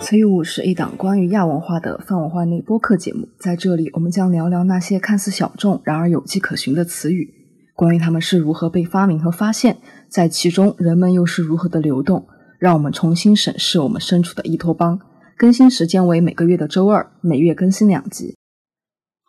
词语是一档关于亚文化的泛文化内播客节目，在这里我们将聊聊那些看似小众，然而有迹可循的词语，关于它们是如何被发明和发现，在其中人们又是如何的流动，让我们重新审视我们身处的伊托邦。更新时间为每个月的周二，每月更新两集。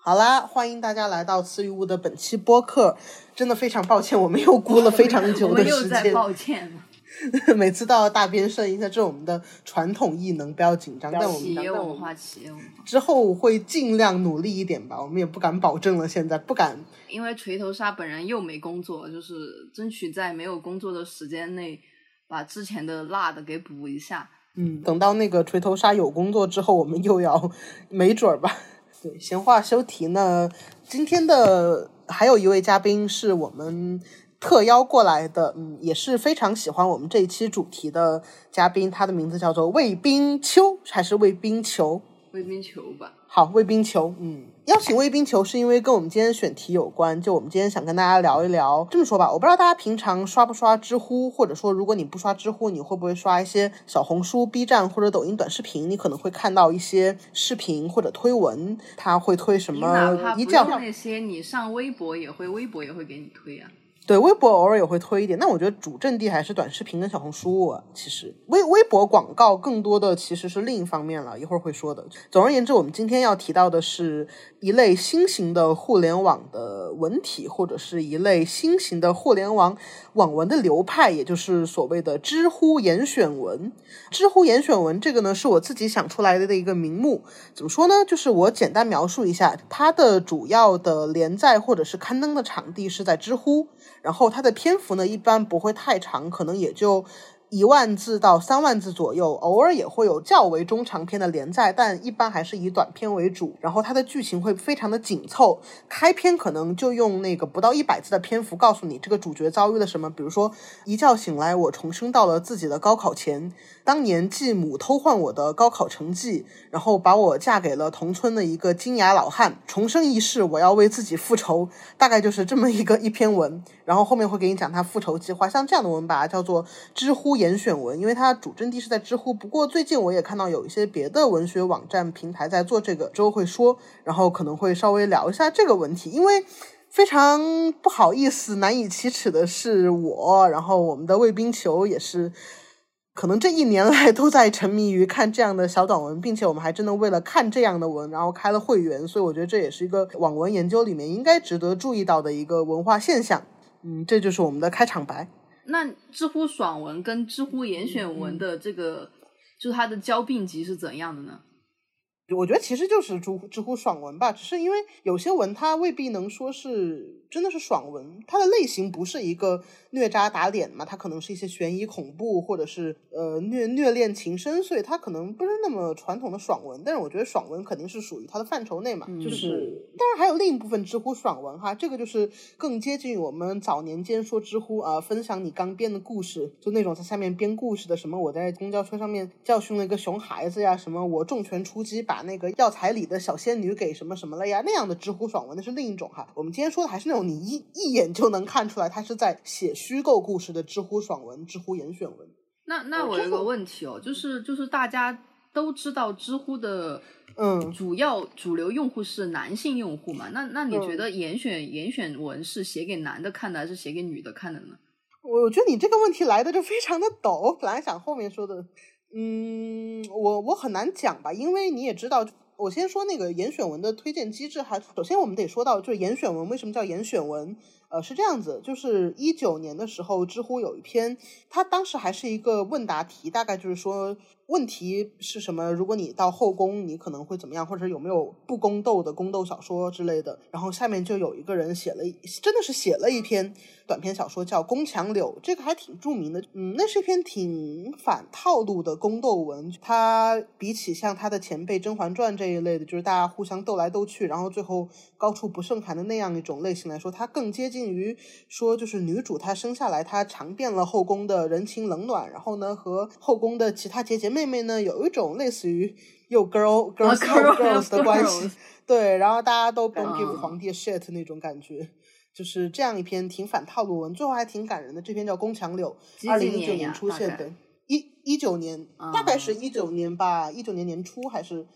好啦，欢迎大家来到词语屋的本期播客。真的非常抱歉，我们又估了非常久的 时间。抱歉。每次都要大变声一下，这是我们的传统异能，不要紧张。但我们企业文化，企业文化之后会尽量努力一点吧，我们也不敢保证了，现在不敢。因为锤头鲨本人又没工作，就是争取在没有工作的时间内，把之前的落的给补一下。嗯，等到那个锤头鲨有工作之后，我们又要没准儿吧。对，闲话休题呢，今天的还有一位嘉宾是我们。特邀过来的，嗯，也是非常喜欢我们这一期主题的嘉宾，他的名字叫做魏冰秋，还是魏冰球？魏冰球吧。好，卫冰球，嗯，邀请卫冰球是因为跟我们今天选题有关，就我们今天想跟大家聊一聊。这么说吧，我不知道大家平常刷不刷知乎，或者说如果你不刷知乎，你会不会刷一些小红书、B 站或者抖音短视频？你可能会看到一些视频或者推文，他会推什么？哪怕不用那些，你上微博也会，微博也会给你推啊。对，微博偶尔也会推一点，那我觉得主阵地还是短视频跟小红书。其实微微博广告更多的其实是另一方面了，一会儿会说的。总而言之，我们今天要提到的是一类新型的互联网的文体，或者是一类新型的互联网网文的流派，也就是所谓的知乎严选文。知乎严选文这个呢，是我自己想出来的一个名目。怎么说呢？就是我简单描述一下，它的主要的连载或者是刊登的场地是在知乎。然后它的篇幅呢，一般不会太长，可能也就。一万字到三万字左右，偶尔也会有较为中长篇的连载，但一般还是以短篇为主。然后它的剧情会非常的紧凑，开篇可能就用那个不到一百字的篇幅告诉你这个主角遭遇了什么。比如说，一觉醒来，我重生到了自己的高考前，当年继母偷换我的高考成绩，然后把我嫁给了同村的一个金牙老汉，重生一世，我要为自己复仇，大概就是这么一个一篇文。然后后面会给你讲他复仇计划，像这样的文把它叫做知乎。严选文，因为它主阵地是在知乎。不过最近我也看到有一些别的文学网站平台在做这个，之后会说，然后可能会稍微聊一下这个问题。因为非常不好意思、难以启齿的是我，然后我们的卫兵球也是，可能这一年来都在沉迷于看这样的小短文，并且我们还真的为了看这样的文，然后开了会员。所以我觉得这也是一个网文研究里面应该值得注意到的一个文化现象。嗯，这就是我们的开场白。那知乎爽文跟知乎严选文的这个，就是它的交并集是怎样的呢？我觉得其实就是知乎知乎爽文吧，只是因为有些文它未必能说是真的是爽文，它的类型不是一个虐渣打脸嘛，它可能是一些悬疑恐怖或者是呃虐虐恋情深，所以它可能不是那么传统的爽文。但是我觉得爽文肯定是属于它的范畴内嘛，就是当然还有另一部分知乎爽文哈，这个就是更接近于我们早年间说知乎啊，分享你刚编的故事，就那种在下面编故事的，什么我在公交车上面教训了一个熊孩子呀，什么我重拳出击把。那个药材里的小仙女给什么什么了呀？那样的知乎爽文那是另一种哈。我们今天说的还是那种你一一眼就能看出来他是在写虚构故事的知乎爽文、知乎严选文。那那我有个问题哦，就是就是大家都知道知乎的嗯主要主流用户是男性用户嘛？那那你觉得严选严选文是写给男的看的还是写给女的看的呢？我觉得你这个问题来的就非常的陡，本来想后面说的。嗯，我我很难讲吧，因为你也知道，我先说那个严选文的推荐机制还。首先，我们得说到，就是严选文为什么叫严选文？呃，是这样子，就是一九年的时候，知乎有一篇，它当时还是一个问答题，大概就是说。问题是什么？如果你到后宫，你可能会怎么样？或者有没有不宫斗的宫斗小说之类的？然后下面就有一个人写了，真的是写了一篇短篇小说，叫《宫墙柳》，这个还挺著名的。嗯，那是一篇挺反套路的宫斗文。它比起像他的前辈《甄嬛传》这一类的，就是大家互相斗来斗去，然后最后高处不胜寒的那样一种类型来说，它更接近于说，就是女主她生下来，她尝遍了后宫的人情冷暖，然后呢，和后宫的其他姐姐妹。妹妹呢，有一种类似于又 girl girls girls 的关系，对，然后大家都 don't give 皇帝 shit 那种感觉，就是这样一篇挺反套路文，最后还挺感人的。这篇叫《宫墙柳》，几二零一九年出现的，一一九年，大概是啊一九年吧，一九年年初还是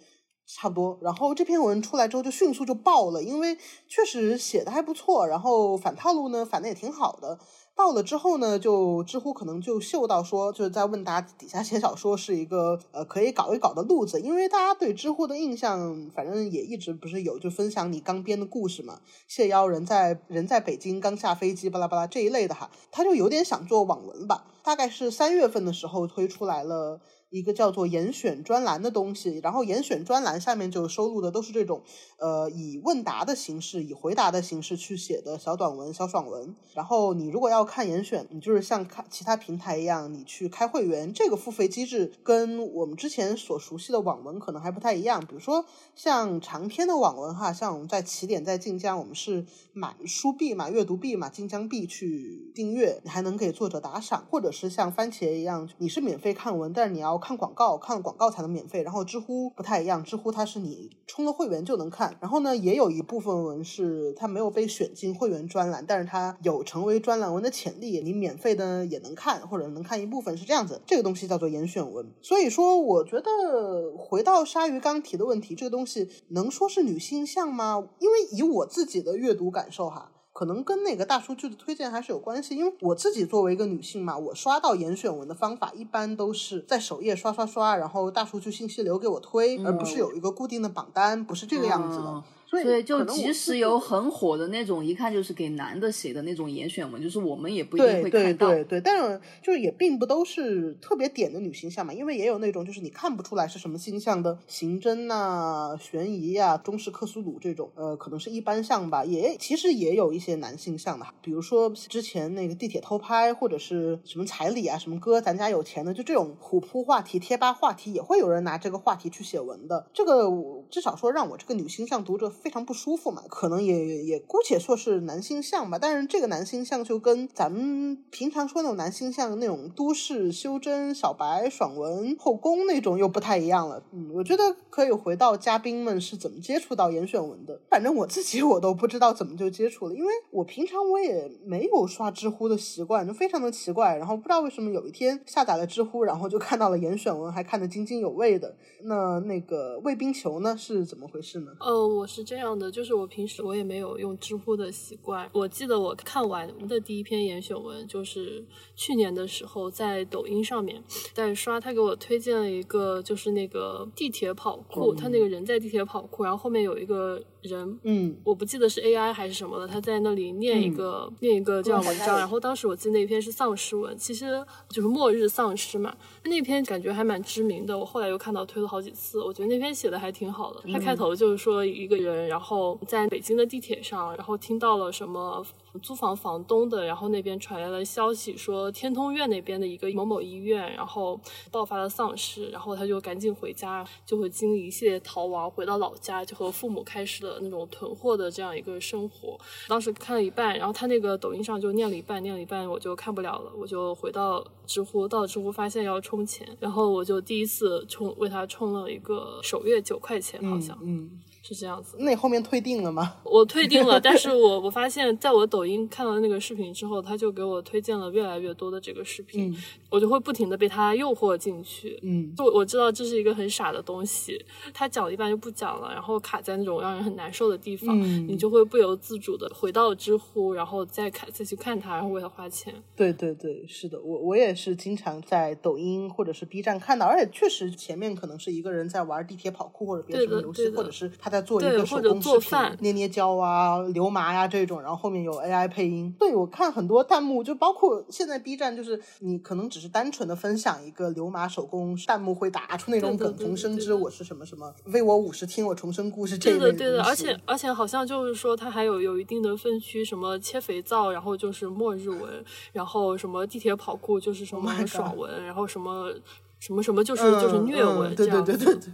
差不多。然后这篇文出来之后就迅速就爆了，因为确实写的还不错，然后反套路呢反的也挺好的。爆了之后呢，就知乎可能就嗅到说，就是在问答底下写小说是一个呃可以搞一搞的路子，因为大家对知乎的印象，反正也一直不是有就分享你刚编的故事嘛，谢邀人在人在北京刚下飞机巴拉巴拉这一类的哈，他就有点想做网文吧，大概是三月份的时候推出来了。一个叫做严选专栏的东西，然后严选专栏下面就收录的都是这种，呃，以问答的形式，以回答的形式去写的小短文、小爽文。然后你如果要看严选，你就是像看其他平台一样，你去开会员，这个付费机制跟我们之前所熟悉的网文可能还不太一样。比如说像长篇的网文哈，像我们在起点在晋江，我们是买书币嘛、阅读币嘛、晋江币去订阅，你还能给作者打赏，或者是像番茄一样，你是免费看文，但是你要看广告，看了广告才能免费。然后知乎不太一样，知乎它是你充了会员就能看。然后呢，也有一部分文是它没有被选进会员专栏，但是它有成为专栏文的潜力，你免费的也能看，或者能看一部分是这样子。这个东西叫做严选文。所以说，我觉得回到鲨鱼刚提的问题，这个东西能说是女性向吗？因为以我自己的阅读感受哈。可能跟那个大数据的推荐还是有关系，因为我自己作为一个女性嘛，我刷到严选文的方法一般都是在首页刷刷刷，然后大数据信息流给我推，而不是有一个固定的榜单，不是这个样子的。嗯所以所以就即使有很火的那种，一看就是给男的写的那种严选文，就是我们也不一定会看到。对对，但是就是也并不都是特别点的女性向嘛，因为也有那种就是你看不出来是什么星象的刑侦呐、悬疑呀、中式克苏鲁这种，呃，可能是一般向吧。也其实也有一些男性向的，比如说之前那个地铁偷拍或者是什么彩礼啊、什么哥咱家有钱的，就这种虎扑话题、贴吧话题，也会有人拿这个话题去写文的。这个我至少说让我这个女性向读者非常不舒服嘛，可能也也姑且说是男性向吧。但是这个男性向就跟咱们平常说那种男性向那种都市修真、小白、爽文、后宫那种又不太一样了。嗯，我觉得可以回到嘉宾们是怎么接触到严选文的。反正我自己 我都不知道怎么就接触了，因为我平常我也没有刷知乎的习惯，就非常的奇怪。然后不知道为什么有一天下载了知乎，然后就看到了严选文，还看得津津有味的。那那个卫冰球呢是怎么回事呢？呃，我是这样的，就是我平时我也没有用知乎的习惯。我记得我看完的第一篇严选文，就是去年的时候在抖音上面在刷，他给我推荐了一个，就是那个地铁跑酷，他那个人在地铁跑酷，然后后面有一个人，嗯我不记得是 AI 还是什么了，他在那里念一个、念一个这样文章，然后当时我记得那篇是丧尸文，其实就是末日丧尸嘛。那篇感觉还蛮知名的，我后来又看到推了好几次，我觉得那篇写的还挺好的。他开头就是说一个人，然后在北京的地铁上，然后听到了什么租房房东的，然后那边传来了消息说天通苑那边的一个某某医院，然后爆发了丧尸，然后他就赶紧回家，就会经历一系列逃亡，回到老家就和父母开始了那种囤货的这样一个生活。当时看了一半，然后他那个抖音上就念了一半，念了一半我就看不了了，我就回到知乎，到知乎发现要充钱，然后我就第一次充为他充了一个首月九块钱，好像、嗯，是这样子。那你后面退订了吗？我退订了，但是 我我发现，在我抖音看到那个视频之后，他就给我推荐了越来越多的这个视频，嗯我就会不停的被他诱惑进去。嗯就我知道这是一个很傻的东西，他讲了一半就不讲了，然后卡在那种让人很难受的地方，嗯你就会不由自主的回到知乎，然后再看再去看他，然后为他花钱。对对对，是的，我我也是经常在抖音或者是 B 站看到，而且确实前面可能是一个人在玩地铁跑酷或者别的什么游戏，或者是他在做一个手工视频做饭捏捏胶啊、流麻呀、这种，然后后面有 AI 配音。对我看很多弹幕，就包括现在 B 站，就是你可能只是单纯的分享一个流麻手工，弹幕会打出那种梗，重生之我是什么什么，为我五十听我重生故事这一类对的，对的，而且而且好像就是说，它还有有一定的分区，什么切肥皂，然后就是末日文，然后什么地铁跑酷就是什 Oh 么爽文，然后什么什么什么就是、嗯就是虐文、嗯对对。对对对。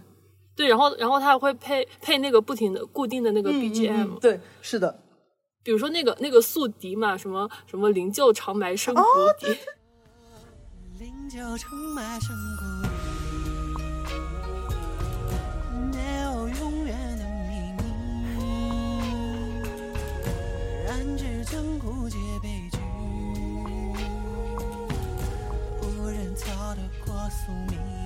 对，然后然后它还会配配那个不停的固定的那个嗯 BGM，、嗯嗯对，是的，比如说那个那个宿敌嘛，什么什么灵柩长埋深谷底，灵柩长埋深谷底，没有永远的秘密。弹指江湖皆悲剧，无人逃得过宿命。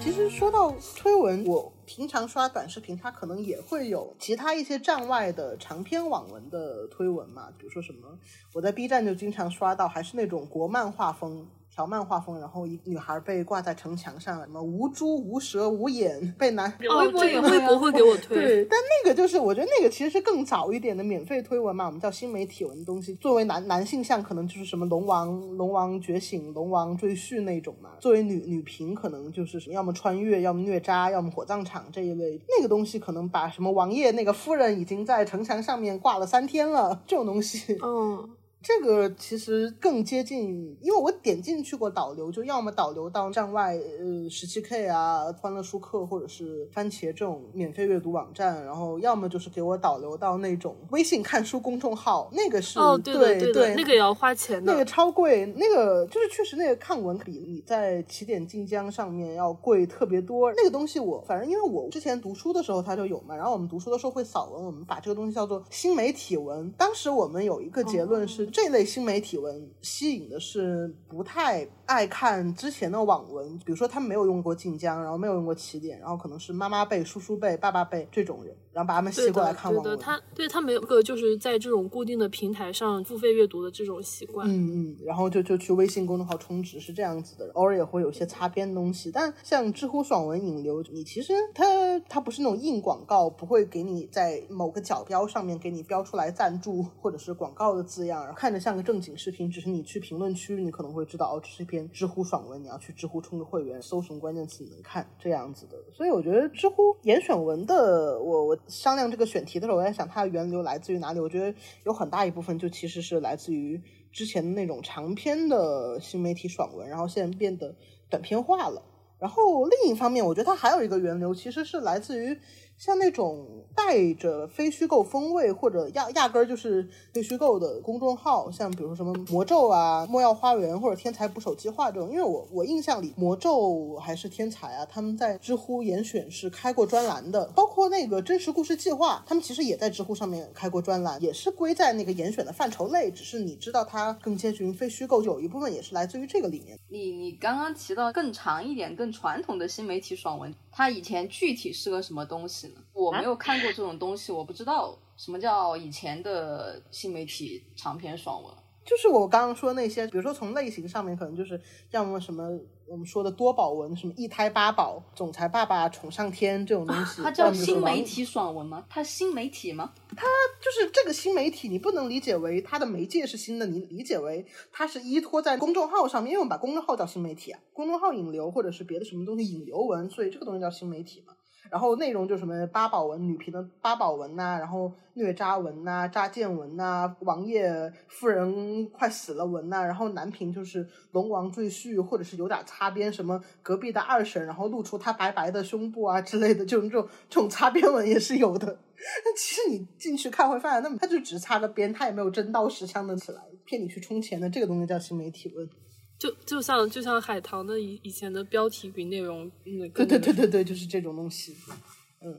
其实说到推文，我平常刷短视频，它可能也会有其他一些站外的长篇网文的推文嘛，比如说什么，我在 B 站就经常刷到，还是那种国漫画风。条漫画风，然后一女孩被挂在城墙上，什么无珠、无舌、无眼，被男哦，微博也会啊这个微博会给我推。对，但那个就是我觉得那个其实是更早一点的免费推文嘛，我们叫新媒体文的东西。作为男男性向，可能就是什么龙王、龙王觉醒、龙王赘婿那种嘛。作为女女频，可能就是什么要么穿越，要么虐渣，要么火葬场这一类。那个东西可能把什么王爷那个夫人已经在城墙上面挂了三天了，这种东西。嗯，这个其实更接近，因为我点进去过导流，就要么导流到站外，呃，十七 K 啊、欢乐书客或者是番茄这种免费阅读网站，然后要么就是给我导流到那种微信看书公众号，那个是哦，对对对的，那个也要花钱的。那个超贵，那个就是确实那个看文比你在起点晋江上面要贵特别多。那个东西我反正因为我之前读书的时候它就有嘛，然后我们读书的时候会扫文，我们把这个东西叫做新媒体文。当时我们有一个结论是，这类新媒体文吸引的是不太爱看之前的网文，比如说他们没有用过晋江，然后没有用过起点，然后可能是妈妈辈、叔叔辈、爸爸辈这种人，然后把他们吸对过来的，对的，看网文。他对他没有个就是在这种固定的平台上付费阅读的这种习惯。嗯嗯，然后就就去微信公众号充值是这样子的，偶尔也会有些擦边的东西。但像知乎爽文引流，你其实它它不是那种硬广告，不会给你在某个角标上面给你标出来赞助或者是广告的字样，然后看着像个正经视频，只是你去评论区你可能会知道哦，这是一篇知乎爽文，你要去知乎充个会员，搜什么关键词你能看这样子的。所以我觉得知乎严选文的，我我商量这个选题的时候，我在想它的源流来自于哪里？我觉得有很大一部分就其实是来自于。之前那种长篇的新媒体爽文，然后现在变得短篇化了。然后另一方面，我觉得它还有一个源流，其实是来自于像那种带着非虚构风味或者压压根儿就是非虚构的公众号，像比如说什么魔咒啊、莫要花园或者天才捕手计划这种。因为我我印象里，魔咒还是天才啊，他们在知乎严选是开过专栏的，包括那个真实故事计划，他们其实也在知乎上面开过专栏，也是归在那个严选的范畴内，只是你知道它更接近于非虚构，有一部分也是来自于这个里面。你你刚刚提到更长一点、更传统的新媒体爽文，它以前具体是个什么东西呢？我没有看过这种东西，我不知道什么叫以前的新媒体长篇爽文。就是我刚刚说那些，比如说从类型上面，可能就是要么什么我们说的多宝文，什么一胎八宝、总裁爸爸宠上天这种东西，它叫新媒体爽文吗？它新媒体吗？它就是这个新媒体，你不能理解为它的媒介是新的，你理解为它是依托在公众号上面，因为我们把公众号叫新媒体啊，公众号引流或者是别的什么东西引流文，所以这个东西叫新媒体嘛。然后内容就什么八宝文、女频的八宝文呐、然后虐渣文呐、渣贱文呐、王爷夫人快死了文呐、然后男频就是龙王赘婿，或者是有点擦边，什么隔壁的二婶，然后露出她白白的胸部啊之类的，这种这种这种擦边文也是有的。但其实你进去看会发现，那么他就只擦个边，他也没有真刀实枪的起来骗你去充钱的，这个东西叫新媒体文。就就像就像海棠的以以前的标题与内容，那个，对对对对对，就是这种东西。嗯，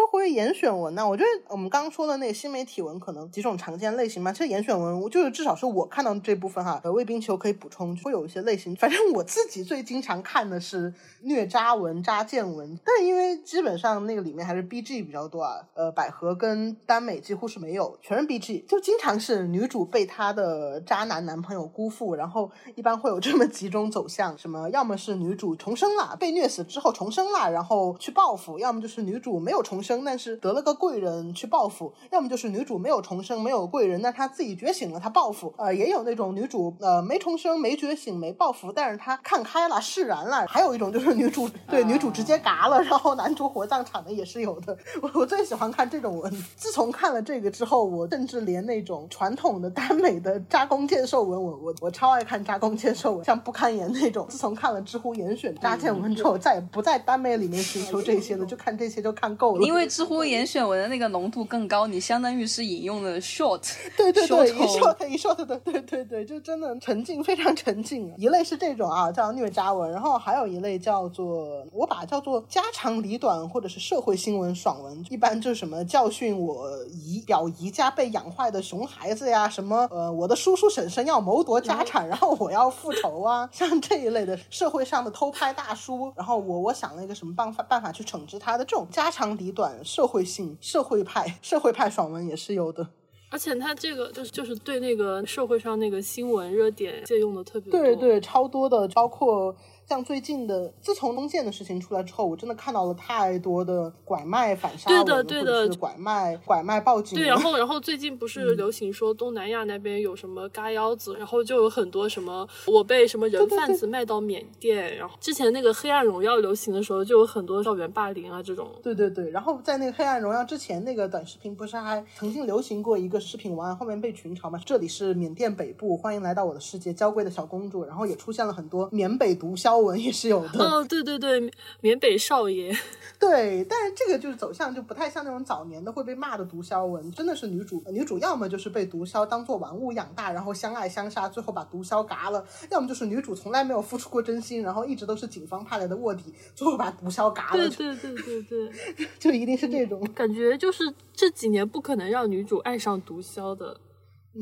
说回严选文呢，我觉得我们刚刚说的那个新媒体文可能几种常见类型嘛。其实严选文就是至少是我看到这部分哈，呃，卫冰球可以补充，会有一些类型。反正我自己最经常看的是虐渣文、渣贱文，但因为基本上那个里面还是 BG 比较多啊，呃，百合跟耽美几乎是没有，全是 BG，就经常是女主被她的渣男男朋友辜负，然后一般会有这么几种走向，什么要么是女主重生了，被虐死之后重生了，然后去报复；要么就是女主没有重生。生，但是得了个贵人去报复；要么就是女主没有重生，没有贵人，那她自己觉醒了，她报复。呃，也有那种女主呃没重生、没觉醒、没报复，但是她看开了、释然了。还有一种就是女主对女主直接嘎了，然后男主火葬场的也是有的。我我最喜欢看这种文。自从看了这个之后，我甚至连那种传统的耽美的扎弓箭兽文，我我我超爱看扎弓箭兽文，像不堪言那种。自从看了知乎严选扎箭文之后，再也不在耽美里面寻求这些了，就看这些就看够了。因为知乎严选文的那个浓度更高，你相当于是引用了 short，对 对对，一 short short 一 short 的，对对对，就真的沉浸，非常沉浸。一类是这种啊，叫虐渣文，然后还有一类叫做我把叫做家长里短或者是社会新闻爽文，一般就是什么教训我姨表姨家被养坏的熊孩子呀，什么呃我的叔叔婶婶要谋夺家产，然后我要复仇啊，像这一类的社会上的偷拍大叔，然后我我想了一个什么办法办法去惩治他的这种家长里短社会性社会派社会派爽文也是有的。而且他这个就是就是对那个社会上那个新闻热点借用的特别多。对对，超多的，包括像最近的，自从东线的事情出来之后，我真的看到了太多的拐卖反杀对文，的对的拐卖拐卖报警对，然后然后最近不是流行说东南亚那边有什么嘎腰子，然后就有很多什么我被什么人贩子卖到缅甸，然后之前那个黑暗荣耀流行的时候，就有很多校园霸凌啊这种。对对对，然后在那个《黑暗荣耀》之前，那个短视频不是还曾经流行过一个视频文案，后面被群嘲嘛？这里是缅甸北部，欢迎来到我的世界，娇贵的小公主。然后也出现了很多缅北毒枭文，也是有的。哦，对对对，缅北少爷，对，但是这个就是走向就不太像那种早年的会被骂的毒枭文，真的是女主女主要么就是被毒枭当做玩物养大，然后相爱相杀，最后把毒枭嘎了；要么就是女主从来没有付出过真心，然后一直都是警方派来的卧底，最后把毒枭嘎了，对对对对对，就一定是这种。感觉就是这几年不可能让女主爱上毒枭的。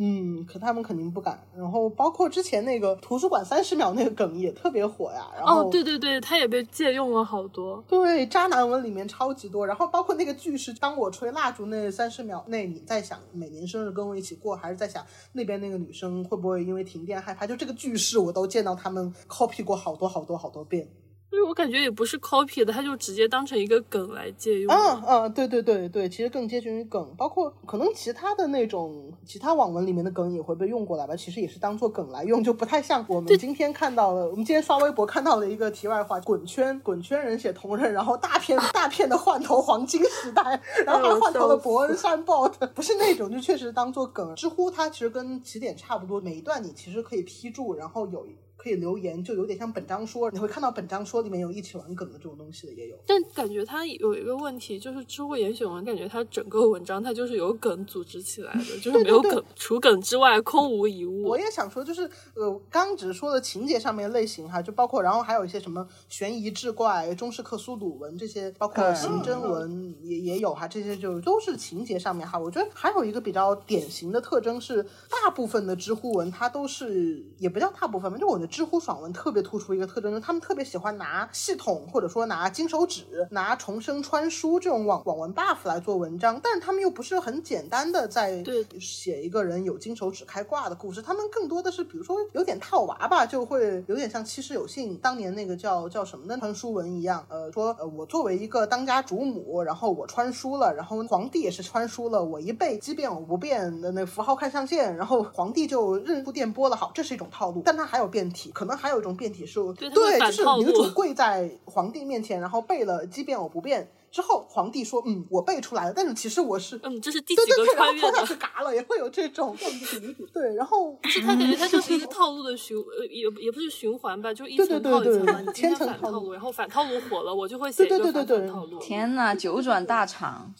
嗯，可他们肯定不敢。然后包括之前那个图书馆三十秒那个梗也特别火呀。然后哦，对对对，他也被借用了好多。对，渣男文里面超级多，然后包括那个句式，当我吹蜡烛那三十秒内，你在想每年生日跟我一起过，还是在想那边那个女生会不会因为停电害怕？就这个句式，我都见到他们 copy 过好多好多好多遍。因为我感觉也不是 copy 的，他就直接当成一个梗来借用。嗯嗯，对对对对，其实更接近于梗，包括可能其他的那种其他网文里面的梗也会被用过来吧，其实也是当做梗来用，就不太像我们今天看到了，我们今天刷微博看到了一个题外话，滚圈滚圈人写同人，然后大片 大片的换头黄金时代，然后还换头了伯恩山 bot，不是那种，就确实当做梗。知乎它其实跟起点差不多，每一段你其实可以批注，然后有。可以留言，就有点像本章说，你会看到本章说里面有一起玩梗的这种东西的也有。但感觉它有一个问题，就是知乎严选文，感觉它整个文章它就是由梗组织起来的，就是没有梗，除梗之外空无一物。我也想说，就是呃，刚只是说的情节上面类型哈，就包括然后还有一些什么悬疑志怪、中式克苏鲁文这些，包括刑侦文也也有哈，这些就都是情节上面哈。我觉得还有一个比较典型的特征是，大部分的知乎文它都是也不叫大部分吧，就我的。知乎爽文特别突出一个特征，就是他们特别喜欢拿系统或者说拿金手指、拿重生穿书这种网网文 buff 来做文章，但是他们又不是很简单的在写一个人有金手指开挂的故事，他们更多的是比如说有点套娃吧，就会有点像七十有幸当年那个叫叫什么的穿书文一样，呃，说呃我作为一个当家主母，然后我穿书了，然后皇帝也是穿书了，我一背奇变我不变的那符号看象限，然后皇帝就认出电波了，好，这是一种套路，但它还有变体。可能还有一种变体是，对，就是女主跪在皇帝面前，然后背了即便我不变之后，皇帝说：“嗯，我背出来了。”但是其实我是，嗯，这是第几个穿越的？是嘎了，也会有这种女主对，然后是他感觉他就是一个套路的循，呃，也也不是循环吧，就一层套一层嘛，你千层套路，然后反套路火了，我就会写一个反套路。天呐，九转大厂。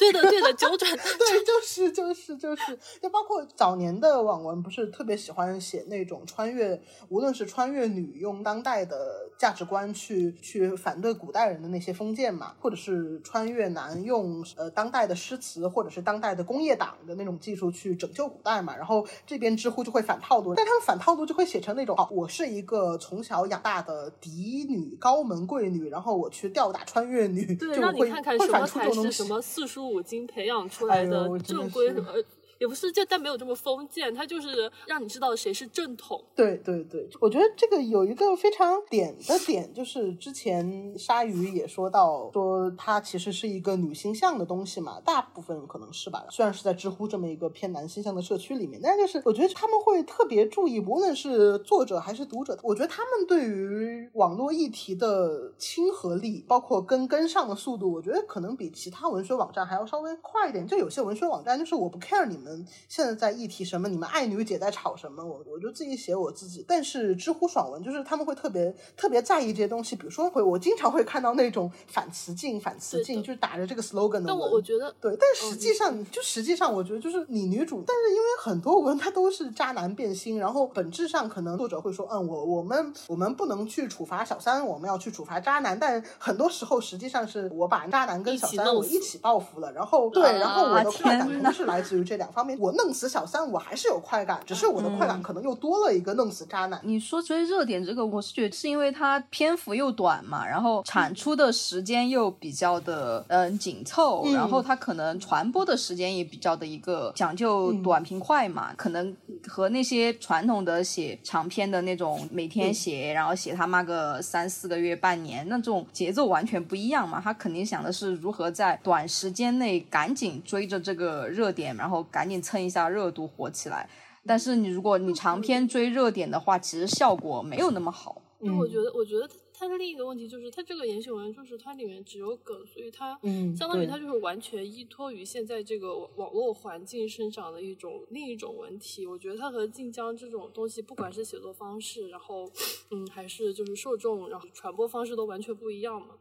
对的，对的，九转 对，就是就是就是，就包括早年的网文，不是特别喜欢写那种穿越，无论是穿越女用当代的价值观去去反对古代人的那些封建嘛，或者是穿越男用呃当代的诗词或者是当代的工业党的那种技术去拯救古代嘛，然后这边知乎就会反套路，但他们反套路就会写成那种，我是一个从小养大的嫡女高门贵女，然后我去吊打穿越女，对，让你看看什么才是什么四书。五金培养出来的正规呃也不是就但没有这么封建，它就是让你知道谁是正统。对对对，我觉得这个有一个非常点的点，就是之前鲨鱼也说到，说它其实是一个女性向的东西嘛，大部分可能是吧。虽然是在知乎这么一个偏男性向的社区里面，但是就是我觉得他们会特别注意，无论是作者还是读者，我觉得他们对于网络议题的亲和力，包括跟跟上的速度，我觉得可能比其他文学网站还要稍微快一点。就有些文学网站就是我不 care 你们现在在议题什么，你们爱女姐在吵什么，我我就自己写我自己。但是知乎爽文就是他们会特别特别在意这些东西，比如说会我经常会看到那种反雌竞反雌竞，就是打着这个 slogan 的但我我觉得对，但实际上，就实际上，我觉得就是你女主，但是因为很多文它都是渣男变心，然后本质上可能作者会说，嗯，我我们我们不能去处罚小三，我们要去处罚渣男，但很多时候实际上是我把渣男跟小三我一起报复了，然后对，然后我的快感天哪不是来自于这两方面，我弄死小三我还是有快感，只是我的快感可能又多了一个弄死渣男。你说追热点这个，我是觉得是因为它篇幅又短嘛，然后产出的时间又比较的嗯紧凑，嗯然后它可能传播的时间也比较的一个讲究短平快嘛，可能和那些传统的写长篇的那种每天写，然后写他妈个三四个月、半年那种节奏完全不一样嘛。他肯定想的是如何在短时间内赶紧追着这个热点，然后赶紧蹭一下热度火起来。但是你如果你长篇追热点的话，其实效果没有那么好。嗯因为我觉得，我觉得它它的另一个问题就是，它这个言情文就是它里面只有梗，所以它嗯相当于它就是完全依托于现在这个网网络环境生长的一种另一种文体。我觉得它和晋江这种东西，不管是写作方式，然后嗯，还是就是受众，然后传播方式都完全不一样嘛。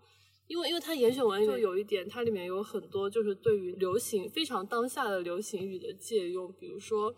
因为因为它严选文就有一点，它里面有很多就是对于流行非常当下的流行语的借用，比如说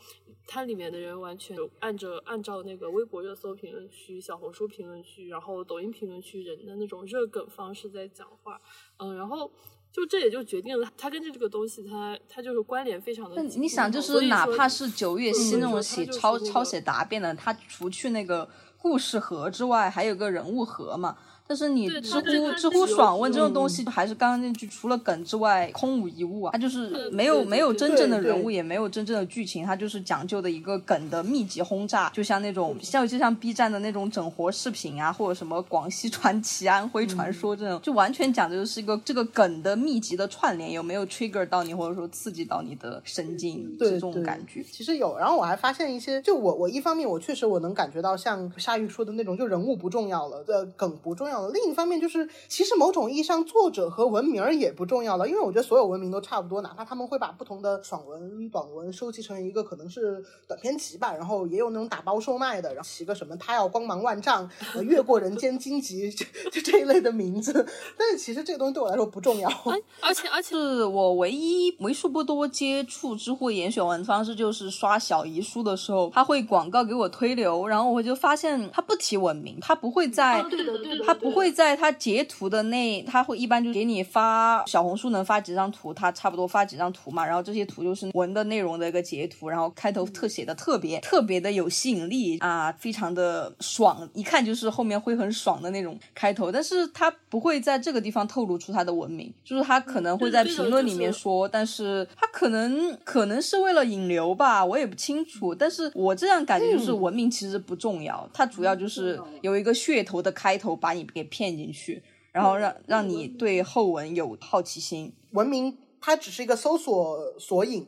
它里面的人完全有按着按照那个微博热搜评论区、小红书评论区，然后抖音评论区人的那种热梗方式在讲话，嗯，然后。就这也就决定了它跟这个东西它它就是关联非常的紧密。你想，就是哪怕是九月嗯溪那种写抄抄写答辩的，它除去那个故事盒之外，还有个人物盒嘛。但是你知乎知乎爽问这种嗯东西，还是刚刚那句，除了梗之外，空无一物啊。它就是对没有没有真正的人物，也没有真正的剧情，它就是讲究的一个梗的密集轰炸，就像那种像就像 B 站的那种整活视频啊，或者什么广西传奇、安徽传说这种，就完全讲究的是一个这个梗的密集的串联，有没有 trigger 到你，或者说刺激到你的神经，对这种感觉。其实有，然后我还发现一些，就我我一方面我确实我能感觉到像夏玉说的那种，就人物不重要了，呃，梗不重要了。另一方面就是，其实某种意义上作者和文名儿也不重要了，因为我觉得所有文明都差不多，哪怕他们会把不同的爽文、短文收集成一个可能是短篇集吧，然后也有那种打包售卖的，然后起个什么他要光芒万丈，呃，越过人间荆棘，就就这一类的名字。但是其实这个东西对我来说不重要。而而且而且是我唯一为数不多接触知乎严选文方式，就是刷小遗书的时候，他会广告给我推流，然后我就发现他不提文名，他不会在，啊对的对的他不会在他截图的那，他会一般就给你发小红书能发几张图，他差不多发几张图嘛，然后这些图就是文的内容的一个截图，然后开头特写的特别特别的有吸引力啊，非常的爽，一看就是后面会很爽的那种开头，但是他不会在这个地方透露出他的文明，就是他可能会在评论里面说，但是他可能可能是为了引流吧，我也不清楚，但是我这样感觉就是文明其实不重要，它主要就是有一个噱头的开头把你给骗进去。然后让让你对后文有好奇心，文明它只是一个搜索索引，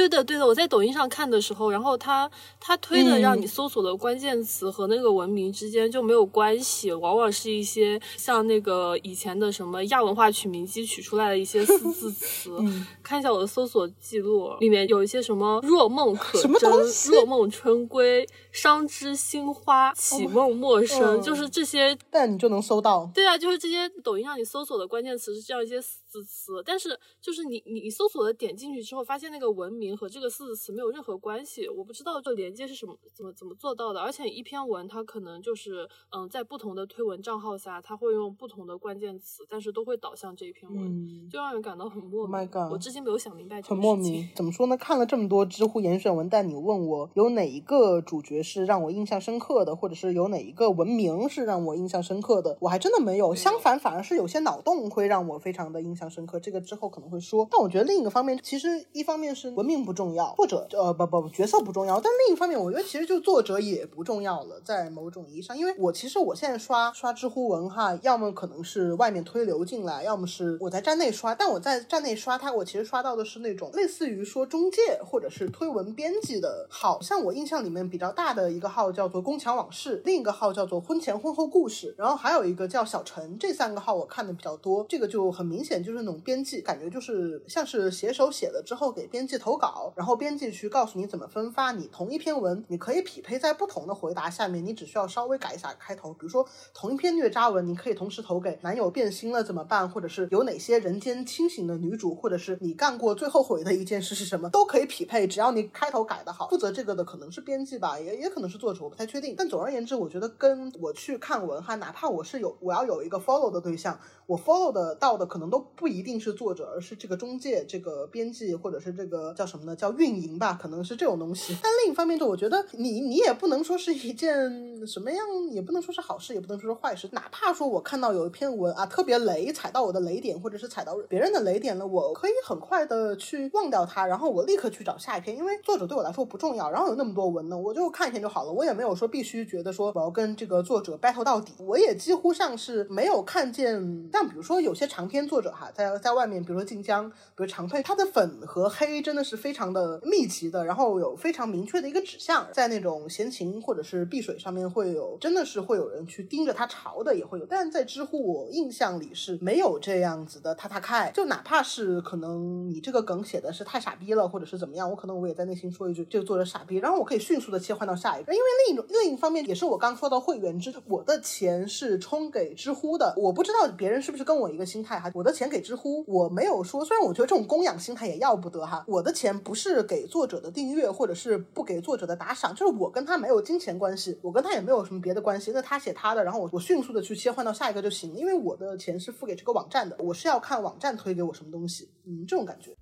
对的，对的，我在抖音上看的时候，然后他他推的让你嗯搜索的关键词和那个文明之间就没有关系，往往是一些像那个以前的什么亚文化取名机取出来的一些四字词。嗯看一下我的搜索记录，里面有一些什么若梦可真、若梦春归、伤之心花、绮梦陌生，嗯就是这些但你就能搜到。对啊，就是这些抖音上你搜索的关键词是这样一些四字词，但是就是你你你搜索的点进去之后，发现那个文明和这个四字词没有任何关系，我不知道这连接是什么怎么怎么做到的，而且一篇文它可能就是嗯在不同的推文账号下，它会用不同的关键词，但是都会导向这一篇文，嗯，就让人感到很莫 Oh 名。my god 我至今没有想明白这很莫名。怎么说呢？看了这么多知乎严选文，但你问我有哪一个主角是让我印象深刻的，或者是有哪一个文明是让我印象深刻的，我还真的没有。相反，反而是有些脑洞会让我非常的印象象深刻，这个之后可能会说。但我觉得另一个方面，其实一方面是文明不重要，或者呃不不不角色不重要，但另一方面，我觉得其实就作者也不重要了，在某种意义上，因为我其实我现在刷刷知乎文哈，要么可能是外面推流进来，要么是我在站内刷，但我在站内刷它，我其实刷到的是那种类似于说中介或者是推文编辑的号，像我印象里面比较大的一个号叫做宫墙往事，另一个号叫做婚前婚后故事，然后还有一个叫小陈，这三个号我看的比较多，这个就很明显就就是那种编辑，感觉就是像是写手写了之后给编辑投稿，然后编辑去告诉你怎么分发，你同一篇文你可以匹配在不同的回答下面，你只需要稍微改一下开头，比如说同一篇虐渣文，你可以同时投给男友变心了怎么办，或者是有哪些人间清醒的女主，或者是你干过最后悔的一件事是什么，都可以匹配，只要你开头改的好。负责这个的可能是编辑吧，也也可能是作者，我不太确定。但总而言之，我觉得跟我去看文哈，哪怕我是有我要有一个 follow 的对象，我 follow 的到的可能都不一定是作者，而是这个中介、这个编辑，或者是这个叫什么呢？叫运营吧，可能是这种东西。但另一方面，就我觉得你你也不能说是一件什么样，也不能说是好事，也不能说是坏事。哪怕说我看到有一篇文啊特别雷，踩到我的雷点，或者是踩到别人的雷点了，我可以很快的去忘掉它，然后我立刻去找下一篇，因为作者对我来说不重要。然后有那么多文呢，我就看一篇就好了，我也没有说必须觉得说我要跟这个作者 battle 到底。我也几乎上是没有看见，像比如说有些长篇作者哈，在在外面，比如说晋江，比如长佩，它的粉和黑真的是非常的密集的，然后有非常明确的一个指向，在那种闲情或者是碧水上面会有，真的是会有人去盯着它潮的，也会有。但在知乎，我印象里是没有这样子的。他他开，就哪怕是可能你这个梗写的是太傻逼了，或者是怎么样，我可能我也在内心说一句这个作者傻逼，然后我可以迅速的切换到下一个。因为另一种另一方面也是我刚说到会员制，我的钱是充给知乎的，我不知道别人是不是跟我一个心态哈。我的钱给知乎，我没有说，虽然我觉得这种供养心态也要不得哈，我的钱不是给作者的订阅，或者是不给作者的打赏，就是我跟他没有金钱关系，我跟他也没有什么别的关系。那他写他的，然后我我迅速的去切换到下一个就行，因为我的钱是付给这个网站的，我是要看网站推给我什么东西，嗯，这种感觉。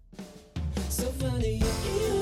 So funny.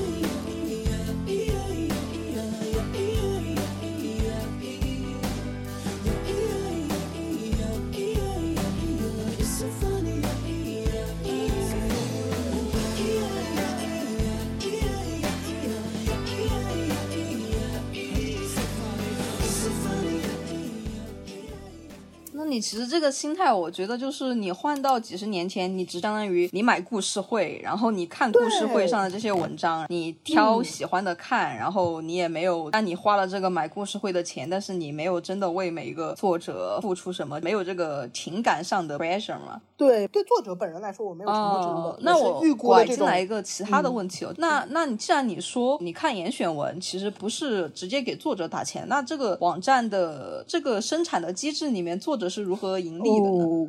你其实这个心态，我觉得就是你换到几十年前，你只相当于你买故事会，然后你看故事会上的这些文章，你挑喜欢的看，然后你也没有，但你花了这个买故事会的钱，但是你没有真的为每一个作者付出什么，没有这个情感上的 pressure 嘛？对对，作者本人来说，我没有承诺这个哦，那我拐进来一个其他的问题哦。那嗯那你既然你说你看严选文，其实不是直接给作者打钱，那这个网站的这个生产的机制里面，作者是是如何盈利的呢？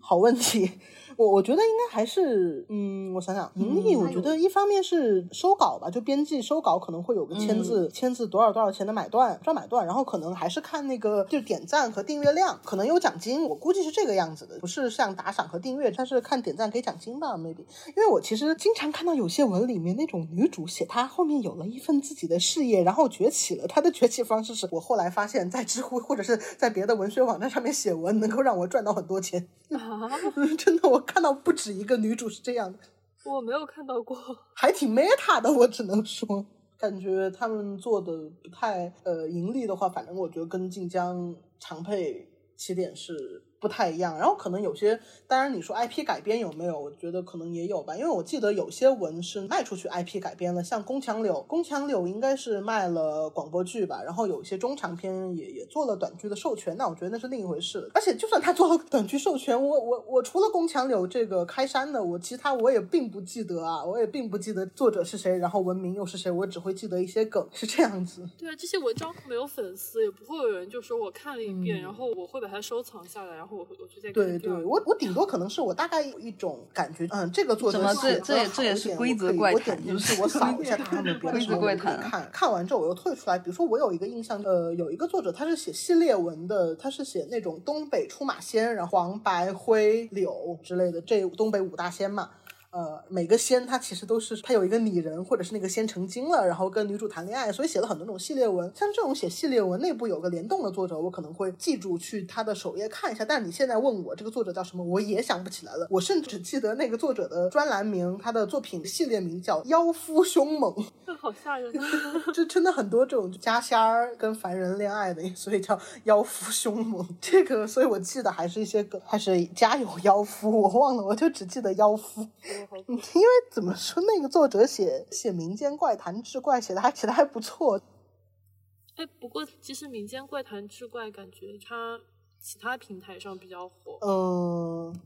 好问题。我我觉得应该还是，嗯，我想想，盈利，我觉得一方面是收稿吧，就编辑收稿可能会有个签字，签字多少多少钱的买断，赚买断，然后可能还是看那个就是点赞和订阅量，可能有奖金，我估计是这个样子的，不是像打赏和订阅，但是看点赞给奖金吧，maybe。因为我其实经常看到有些文里面那种女主写她后面有了一份自己的事业，然后崛起了，她的崛起方式是我后来发现，在知乎或者是在别的文学网站上面写文，能够让我赚到很多钱。啊，真的，我看到不止一个女主是这样的，我没有看到过。还挺 meta 的，我只能说，感觉他们做的不太呃盈利的话，反正我觉得跟晋江常配起点是不太一样。然后可能有些，当然你说 IP 改编有没有？我觉得可能也有吧，因为我记得有些文是卖出去 IP 改编了，像宫墙柳，宫墙柳应该是卖了广播剧吧，然后有一些中长篇也也做了短剧的授权，那我觉得那是另一回事了。而且就算他做了短剧授权，我我我除了宫墙柳这个开山的，我其他我也并不记得啊，我也并不记得作者是谁，然后文明又是谁，我只会记得一些梗，是这样子。对啊，这些文章没有粉丝，也不会有人就说我看了一遍，嗯然后我会把它收藏下来，然后我我就再对对，我我顶多 可能是我大概有一种感觉，嗯，这个作者写这这也得好这也是一点规则怪我可以我谈就是点进去，我扫一下他们别的规则什么我可以怪谈啊看看完之后我又退出来。比如说我有一个印象，呃，有一个作者他是写系列文的，他是写那种东北出马仙，然后黄白灰柳之类的这东北五大仙嘛。呃，每个仙他其实都是他有一个拟人，或者是那个仙成精了，然后跟女主谈恋爱，所以写了很多种系列文。像这种写系列文，内部有个联动的作者，我可能会记住去他的首页看一下。但你现在问我这个作者叫什么，我也想不起来了。我甚至只记得那个作者的专栏名，他的作品系列名叫《妖夫凶猛》。这好吓人啊！这真的很多这种家仙儿跟凡人恋爱的，所以叫妖夫凶猛。这个，所以我记得还是一些个，还是家有妖夫，我忘了，我就只记得妖夫。因为怎么说，那个作者写写民间怪谈志怪写的还写的还不错。哎，不过其实民间怪谈志怪感觉它其他平台上比较火，嗯，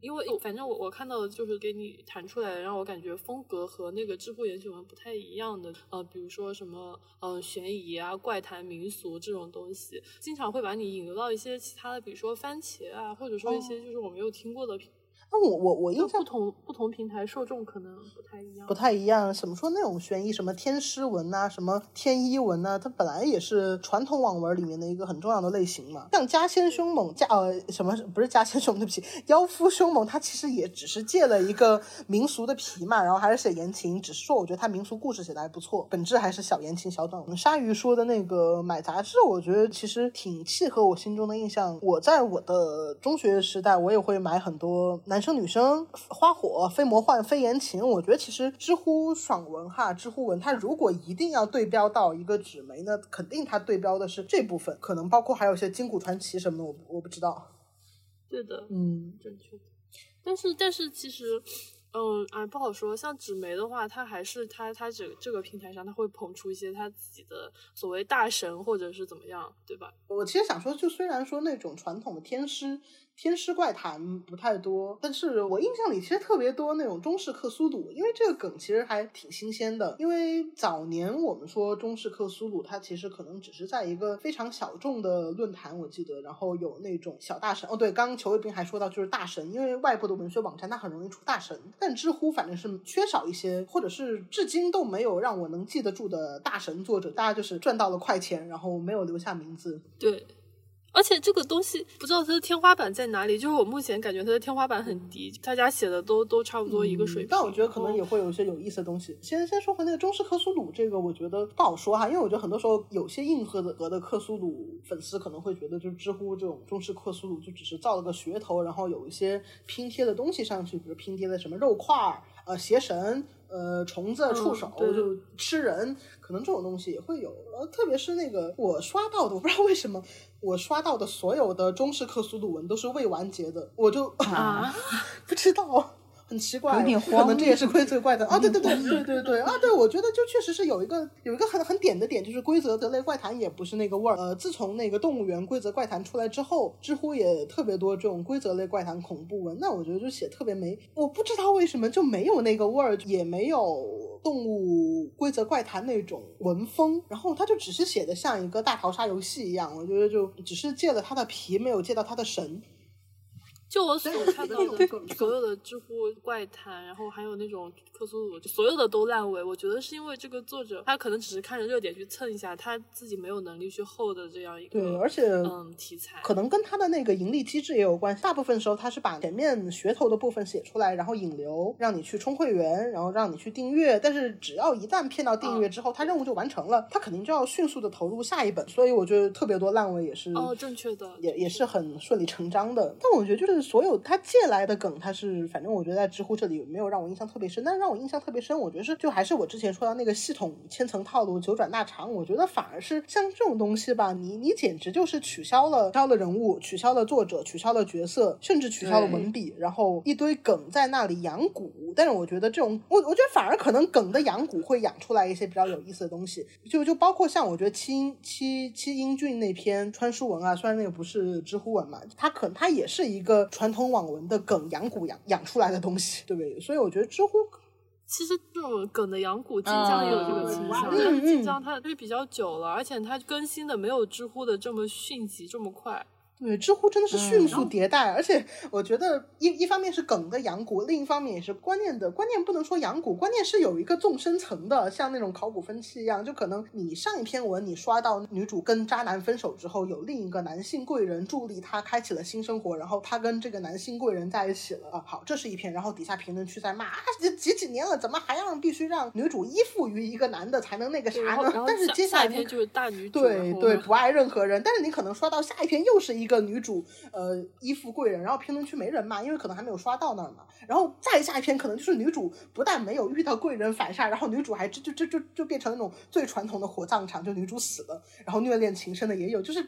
因为反正我我看到的就是给你弹出来，让我感觉风格和那个知乎言情文不太一样的，呃，比如说什么呃悬疑啊、怪谈、民俗这种东西，经常会把你引流到一些其他的，比如说番茄啊，或者说一些就是我没有听过的平。那我我我印象不同不同平台受众可能不太一样，不太一样。怎么说那种悬疑，什么天师文呐、什么天医文呐、它本来也是传统网文里面的一个很重要的类型嘛。像家仙凶猛，家呃什么不是家仙凶猛，对不起，妖夫凶猛，它其实也只是借了一个民俗的皮嘛，然后还是写言情，只是说我觉得它民俗故事写的还不错，本质还是小言情小短文。鲨鱼说的那个买杂志，我觉得其实挺契合我心中的印象。我在我的中学时代，我也会买很多男生女生。花火、非魔幻、非言情，我觉得其实知乎爽文哈，知乎文它如果一定要对标到一个纸媒呢，肯定它对标的是这部分，可能包括还有一些金谷传奇什么的，我我不知道。对的，嗯，正确的。但是但是其实，嗯啊不好说。像纸媒的话，它还是它它这这个平台上，它会捧出一些它自己的所谓大神或者是怎么样，对吧？我其实想说，就虽然说那种传统的天师。天师怪谈不太多，但是我印象里其实特别多那种中式克苏鲁，因为这个梗其实还挺新鲜的。因为早年我们说中式克苏鲁，它其实可能只是在一个非常小众的论坛，我记得，然后有那种小大神。哦，对，刚刚裘卫兵还说到就是大神，因为外部的文学网站它很容易出大神，但知乎反正是缺少一些，或者是至今都没有让我能记得住的大神作者，大家就是赚到了快钱，然后没有留下名字。对。而且这个东西不知道它的天花板在哪里，就是我目前感觉它的天花板很低，大家写的都都差不多一个水平。但我觉得可能也会有一些有意思的东西。先先说回那个中式克苏鲁，这个我觉得不好说哈，因为我觉得很多时候有些硬核的格的克苏鲁粉丝可能会觉得，就是知乎这种中式克苏鲁就只是造了个噱头，然后有一些拼贴的东西上去，比如拼贴的什么肉块儿、呃邪神。呃，虫子触手就吃人，可能这种东西也会有。呃，特别是那个我刷到的，我不知道为什么我刷到的所有的中式克苏鲁文都是未完结的，我就啊 不知道。很奇怪，有点可能这也是规则怪谈啊！对对对对对对啊！对，我觉得就确实是有一个有一个很很点的点，就是规则的类怪谈也不是那个味儿。呃，自从那个动物园规则怪谈出来之后，知乎也特别多这种规则类怪谈恐怖文，那我觉得就写特别没，我不知道为什么就没有那个味儿，也没有动物规则怪谈那种文风，然后他就只是写的像一个大逃杀游戏一样，我觉得就只是借了他的皮，没有借到他的神。就我所看到的所有的知乎怪谈，然后还有那种克苏鲁，就所有的都烂尾。我觉得是因为这个作者他可能只是看着热点去蹭一下，他自己没有能力去 hold 的这样一个对，而且嗯题材，可能跟他的那个盈利机制也有关系。大部分时候他是把前面噱头的部分写出来，然后引流，让你去充会员，然后让你去订阅。但是只要一旦骗到订阅之后，他任务就完成了，他肯定就要迅速的投入下一本。所以我觉得特别多烂尾也是哦，正确的，也也是很顺理成章的。但我觉得就是所有他借来的梗，他是反正我觉得在知乎这里没有让我印象特别深。但是让我印象特别深，我觉得是就还是我之前说到那个系统千层套路九转大肠。我觉得反而是像这种东西吧，你你简直就是取消了取消了人物，取消了作者，取消了角色，甚至取消了文笔，然后一堆梗在那里养蛊。但是我觉得这种我我觉得反而可能梗的养蛊会养出来一些比较有意思的东西。就就包括像我觉得七七七英俊那篇川书文啊，虽然那个不是知乎文嘛，他可他也是一个传统网文的梗养骨养养出来的东西，对不对？所以我觉得知乎。其实这种梗的养骨，晋江也有这个倾向，但是晋江它它比较久了，而且它更新的没有知乎的这么迅疾，这么快。对，知乎真的是迅嗯速迭代，而且我觉得一一方面是梗的养蛊，另一方面也是观念的观念，不能说养蛊，观念是有一个纵深层的，像那种考古分析一样，就可能你上一篇文你刷到女主跟渣男分手之后，有另一个男性贵人助力她开启了新生活，然后她跟这个男性贵人在一起了啊，好，这是一篇，然后底下评论区在骂啊，这几几年了，怎么还让必须让女主依附于一个男的才能那个啥呢但是下接下来下一篇就是大女主，对对，不爱任何人。但是你可能刷到下一篇又是一个女主，呃，依附贵人，然后评论区没人骂，因为可能还没有刷到那儿嘛。然后再下一篇可能就是女主不但没有遇到贵人反杀，然后女主还就就就就就变成那种最传统的火葬场，就女主死了，然后虐恋情深的也有，就是。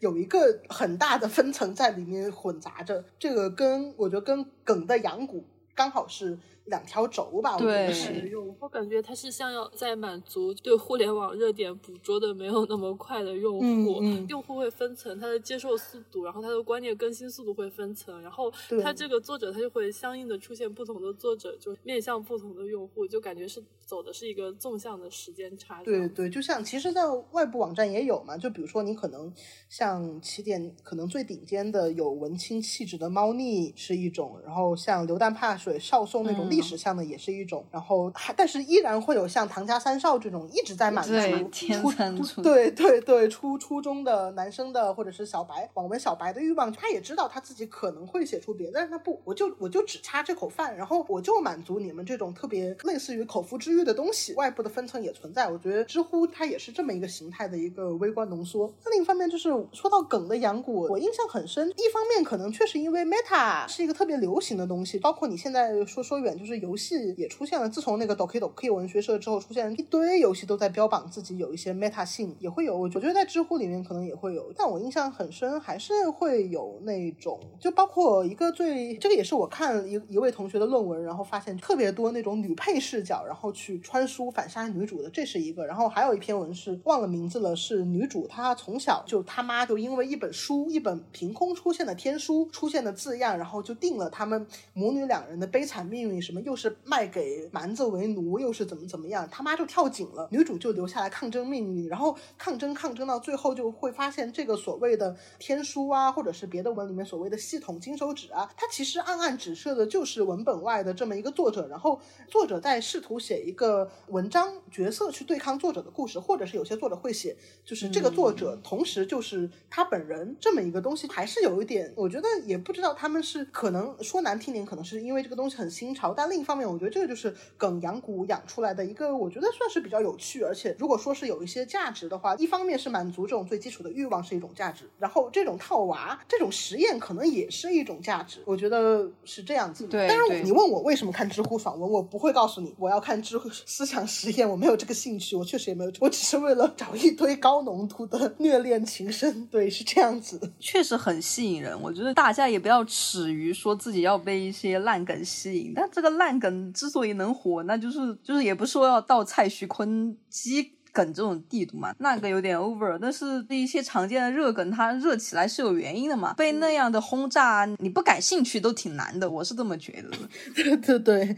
有一个很大的分层在里面混杂着，这个跟我觉得跟梗的养蛊刚好是两条轴吧，我觉得对。是用我感觉它是像要在满足对互联网热点捕捉的没有那么快的用户，嗯嗯。用户会分层，他的接受速度，然后他的观念更新速度会分层，然后对他这个作者他就会相应的出现不同的作者，就面向不同的用户，就感觉是走的是一个纵向的时间差。对对，就像其实，在外部网站也有嘛，就比如说你可能像起点，可能最顶尖的有文青气质的猫腻是一种，然后像流弹怕水、少宋那种历史上的也是一种，然后还但是依然会有像唐家三少这种一直在满足对初 对对对初初中的男生的或者是小白网文小白的欲望，他也知道他自己可能会写出别的，但是他不，我就我就只差这口饭，然后我就满足你们这种特别类似于口腹之欲的东西，外部的分层也存在。我觉得知乎它也是这么一个形态的一个微观浓缩。那另一方面就是说到梗的养蛊，我印象很深。一方面可能确实因为 Meta 是一个特别流行的东西，包括你现在说说远就是就是游戏也出现了，自从那个 Doki Doki 文学社之后，出现一堆游戏都在标榜自己有一些 Meta 性，也会有。我觉得在知乎里面可能也会有，但我印象很深，还是会有那种，就包括一个最这个也是我看一一位同学的论文，然后发现特别多那种女配视角，然后去穿书反杀女主的，这是一个。然后还有一篇文是忘了名字了，是女主她从小就他妈就因为一本书，一本凭空出现的天书出现的字样，然后就定了他们母女两人的悲惨命运，什么又是卖给蛮子为奴，又是怎么怎么样，他妈就跳井了，女主就留下来抗争命运，然后抗争抗争到最后就会发现这个所谓的天书啊，或者是别的文里面所谓的系统金手指啊，它其实暗暗指涉的就是文本外的这么一个作者，然后作者在试图写一个文章角色去对抗作者的故事，或者是有些作者会写，就是这个作者同时就是他本人这么一个东西，还是有一点，我觉得也不知道他们是可能说难听点，可能是因为这个东西很新潮，但另一方面，我觉得这个就是梗养蛊养出来的一个，我觉得算是比较有趣，而且如果说是有一些价值的话，一方面是满足这种最基础的欲望是一种价值，然后这种套娃这种实验可能也是一种价值，我觉得是这样子。对但是你问我为什么看知乎爽文，我不会告诉你我要看知乎 思想实验，我没有这个兴趣，我确实也没有，我只是为了找一堆高浓度的 虐恋情深，对，是这样子的。确实很吸引人。我觉得大家也不要耻于说自己要被一些烂梗吸引，但这个烂梗之所以能火，那就是就是也不是说要到蔡徐坤鸡。梗这种地步嘛，那个有点 over，但是一些常见的热梗，它热起来是有原因的嘛。被那样的轰炸，你不感兴趣都挺难的，我是这么觉得的。对 对对。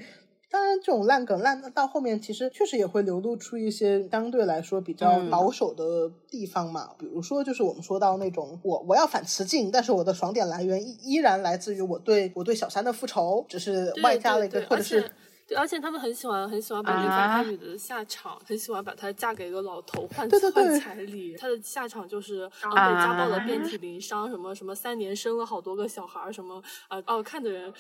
当然，这种烂梗烂到后面，其实确实也会流露出一些相对来说比较嗯保守的地方嘛。比如说，就是我们说到那种我我要反雌竞，但是我的爽点来源依依然来自于我对我对小三的复仇，只是外加了一个或者是对，而且他们很喜欢很喜欢把那个啊反派女的下场，很喜欢把她嫁给一个老头换对对对换彩礼。她的下场就是然后被家暴的遍体鳞伤，什么什么三年生了好多个小孩儿，什么啊哦看的人哦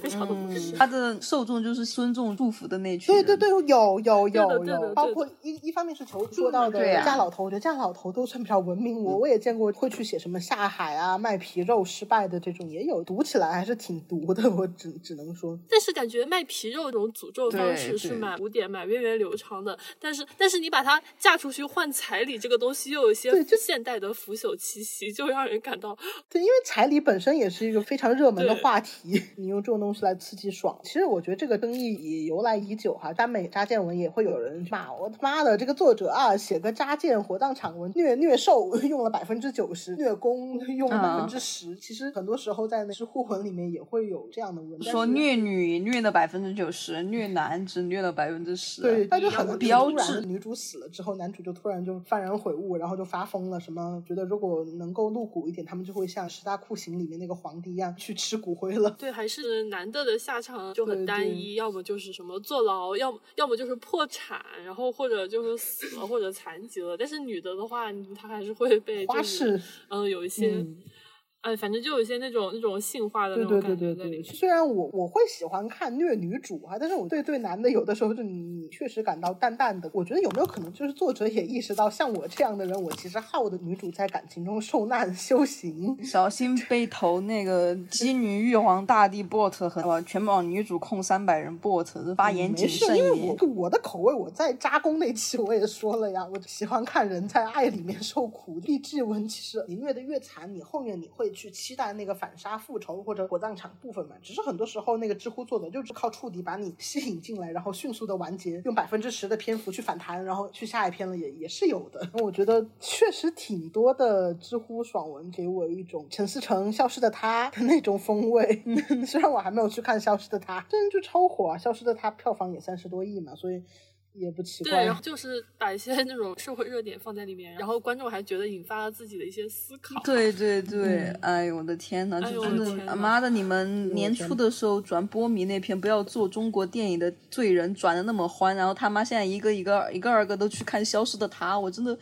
非常的不适。他的受众就是尊重祝福的那群。对对对，有有有有，包括一一方面是求说到的嫁老头，我觉得嫁老头都算比较文明。我我也见过会去写什么下海啊、卖皮肉失败的这种，也有，读起来还是挺毒的。我只只能说，但是感觉卖皮肉这种诅咒方式对对是蛮古典、蛮源远流长的。但是，但是你把它嫁出去换彩礼，这个东西又有一些对就现代的腐朽气息，就让人感到对，因为彩礼本身也是一个非常热门的对话题，你用这种东西来刺激爽，其实我觉得这个争议也由来已久哈。耽美扎剑文也会有人骂我他妈的这个作者啊，写个扎剑火葬场文虐虐兽 用了百分之九十，虐攻用了百分之十。其实很多时候在那知乎文里面也会有这样的文，说虐女虐了百分之九十，虐男只虐了百分之十。对，他就很标志。女主死了之后，男主就突然就幡然悔悟，然后就发疯了，什么觉得如果能够露骨一点，他们就会像十大酷刑里面那个皇帝一样去吃骨灰了。对，还是男的的下场就很对对单一，要么就是什么坐牢，要么要么就是破产，然后或者就是死了或者残疾了。但是女的的话，她还是会被花就是式嗯有一些嗯哎，反正就有一些那种那种性化的对那种感对对对对，觉在里面。虽然我我会喜欢看虐女主啊，但是我对对男的有的时候就你你确实感到淡淡的。我觉得有没有可能就是作者也意识到，像我这样的人，我其实好的女主在感情中受难修行。小心被投那个 鸡女玉皇大帝 bot 和呃全网女主控三百人 bot，发言谨慎一因为我。我的口味，我在扎工那期我也说了呀，我喜欢看人在爱里面受苦。励志文其实你虐的越惨，你后面你会去期待那个反杀复仇或者火葬场部分嘛。只是很多时候那个知乎作者就是靠触底把你吸引进来，然后迅速的完结，用百分之十的篇幅去反弹，然后去下一篇了也也是有的。我觉得确实挺多的知乎爽文给我一种陈思诚《消失的他》的那种风味。虽然我还没有去看《消失的他》，真的就超火啊！《消失的他》票房也三十多亿嘛，所以也不奇怪对，然后就是把一些那种社会热点放在里面，然后观众还觉得引发了自己的一些思考。对对对，嗯哎呦我的天呐，哎呦我的天妈的！你们年初的时候转波迷那篇不要做中国电影的罪人，转的那么欢，然后他妈现在一个一个一个二个都去看《消失的她》，我真的，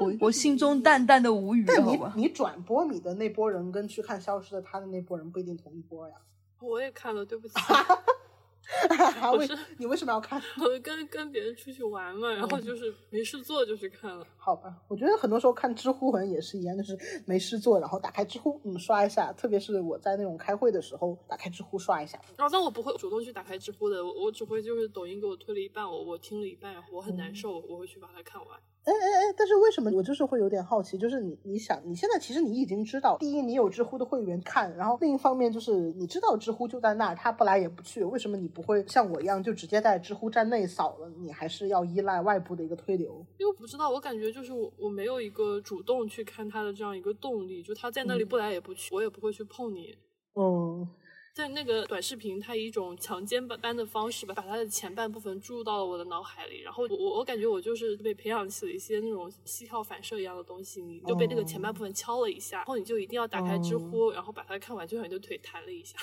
我我心中 淡淡的无语，但你好吧？你转波米的那波人跟去看《消失的他》的那波人不一定同一波呀。我也看了，对不起，为是你为什么要看？我跟跟别人出去玩嘛，然后嗯就是没事做就去看了。好吧，我觉得很多时候看知乎文也是一样，就是没事做，然后打开知乎，嗯，刷一下。特别是我在那种开会的时候，打开知乎刷一下。然后但我不会主动去打开知乎的，我我只会就是抖音给我推了一半，我我听了一半，然后我很嗯难受，我会去把它看完。哎哎哎！但是为什么我就是会有点好奇？就是你你想，你现在其实你已经知道，第一你有知乎的会员看，然后另一方面就是你知道知乎就在那儿，他不来也不去，为什么你不会像我一样就直接在知乎站内扫了？你还是要依赖外部的一个推流？因为我不知道，我感觉就是我我没有一个主动去看他的这样一个动力，就他在那里不来也不去，我也不会去碰你。嗯，在那个短视频，它以一种强奸般的方式吧，把它的前半部分注入到了我的脑海里，然后我我我感觉我就是被培养起了一些那种膝跳反射一样的东西，你就被那个前半部分敲了一下，然后你就一定要打开知乎，然后把它看完，就像你的腿弹了一下。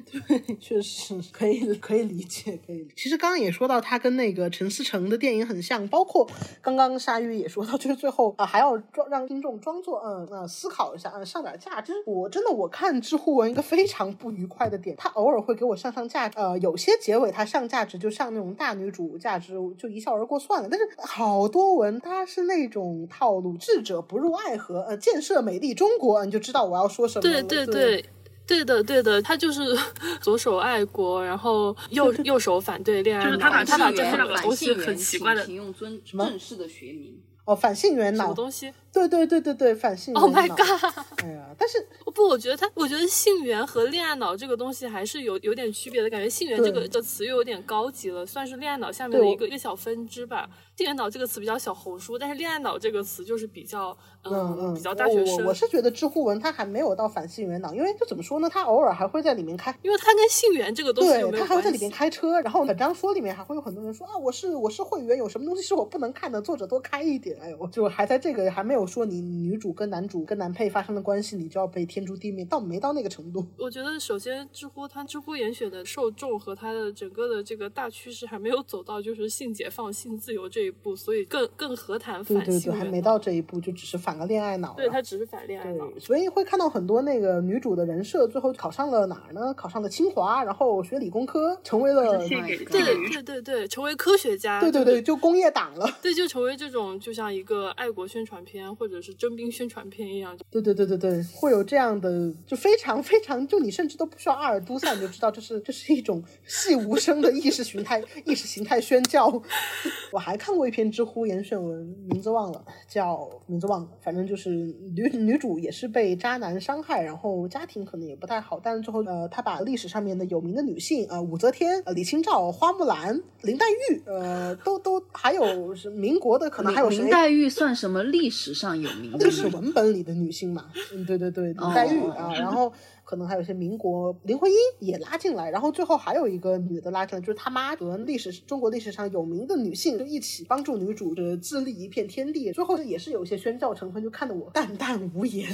确实 可以可以理解，可以理解。其实刚刚也说到，他跟那个陈思诚的电影很像，包括刚刚鲨鱼也说到，就是最后啊、还要装让听众装作嗯呃思考一下，嗯上点价值。我真的我看知乎文一个非常不愉快的点，他偶尔会给我上上价，呃有些结尾他上价值就上那种大女主价值就一笑而过算了，但是好多文他是那种套路，智者不入爱河，呃建设美丽中国，你就知道我要说什么。对对对。对的，对的，他就是 左手爱国，然后右右手反对恋爱脑，就是他把他把这两个反东西很奇怪的请用尊什么正式的学名。哦反性缘什么脑，东西对对对对对反性缘？Oh my god！哎呀，但是不，我觉得他，我觉得性缘和恋爱脑这个东西还是有有点区别的，感觉性缘这个对这词又有点高级了，算是恋爱脑下面的一个一个小分支吧。性缘脑这个词比较小红书，但是恋爱脑这个词就是比较嗯嗯，比较大学生。我是觉得知乎文它还没有到反性缘脑，因为就怎么说呢，它偶尔还会在里面开。因为它跟性缘这个东西对有没，有它还会在里面？开车，然后本章说里面还会有很多人说啊，我是我是会员，有什么东西是我不能看的，作者多开一点。哎呦，就还在这个还没有说你女主跟男主跟男配发生的关系，你就要被天诛地灭，到没到那个程度。我觉得首先知乎它知乎严选的受众和它的整个的这个大趋势还没有走到就是性解放、性自由这一步，所以更更何谈对对对，反性缘呢？还没到这一步，就只是反个恋爱脑。对，它只是反恋爱脑。对，所以会看到很多那个女主的人设，最后考上了哪儿呢？考上了清华，然后学理工科，成为了对对对对，成为科学家，对对对，就工业党了。对，就成为这种就像一个爱国宣传片或者是征兵宣传片一样。对对对对对，会有这样的，就非常非常，就你甚至都不需要阿尔都塞，你就知道这是这是一种细无声的意识形态意识形态宣教。我还看过一篇知乎严选文，名字忘了，叫名字忘了，反正就是女女主也是被渣男伤害，然后家庭可能也不太好，但是最后呃，她把历史上面的有名的女性，呃，武则天、呃，李清照、花木兰、林黛玉，呃，都都还有是民国的，可能还有谁林黛玉算什么历史上有名的历史？文本里的女性嘛，嗯，对对对，林黛玉哦啊，然后可能还有一些民国林徽因也拉进来，然后最后还有一个女的拉进来，就是他妈和历史中国历史上有名的女性就一起帮助女主的自立一片天地，最后也是有一些宣教成分，就看得我淡淡无言，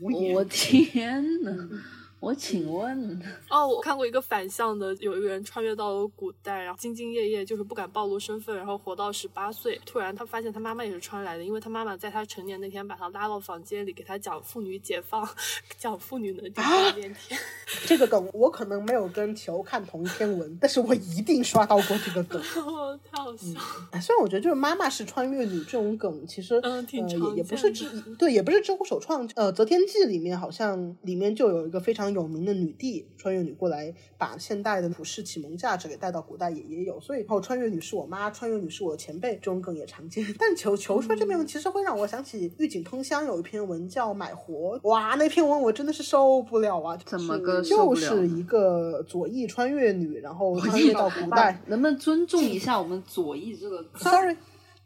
无言。我天呐，我请问，哦，我看过一个反向的，有一个人穿越到了古代，然后兢兢业业，就是不敢暴露身份，然后活到十八岁，突然他发现他妈妈也是穿来的，因为他妈妈在他成年那天把他拉到房间里，给他讲妇女解放，讲妇女能顶半边天。这个梗我可能没有跟球看同一篇文，但是我一定刷到过这个梗。哦，太好笑了。哎，虽然我觉得就是妈妈是穿越女这种梗，其实嗯挺呃也也不是见知对，也不是知乎首创。呃，《择天记》里面好像里面就有一个非常有名的女帝穿越女过来，把现代的普世启蒙价值给带到古代也也有。所以后穿越女是我妈，穿越女是我的前辈，这种梗也常见。但球球说这篇文其实会让我想起狱警通香有一篇文叫《买活》，哇，那篇文我真的是受不了啊！怎么就是一个左翼穿越女，然后穿越到古代。能不能尊重一下我们左翼这个？Sorry，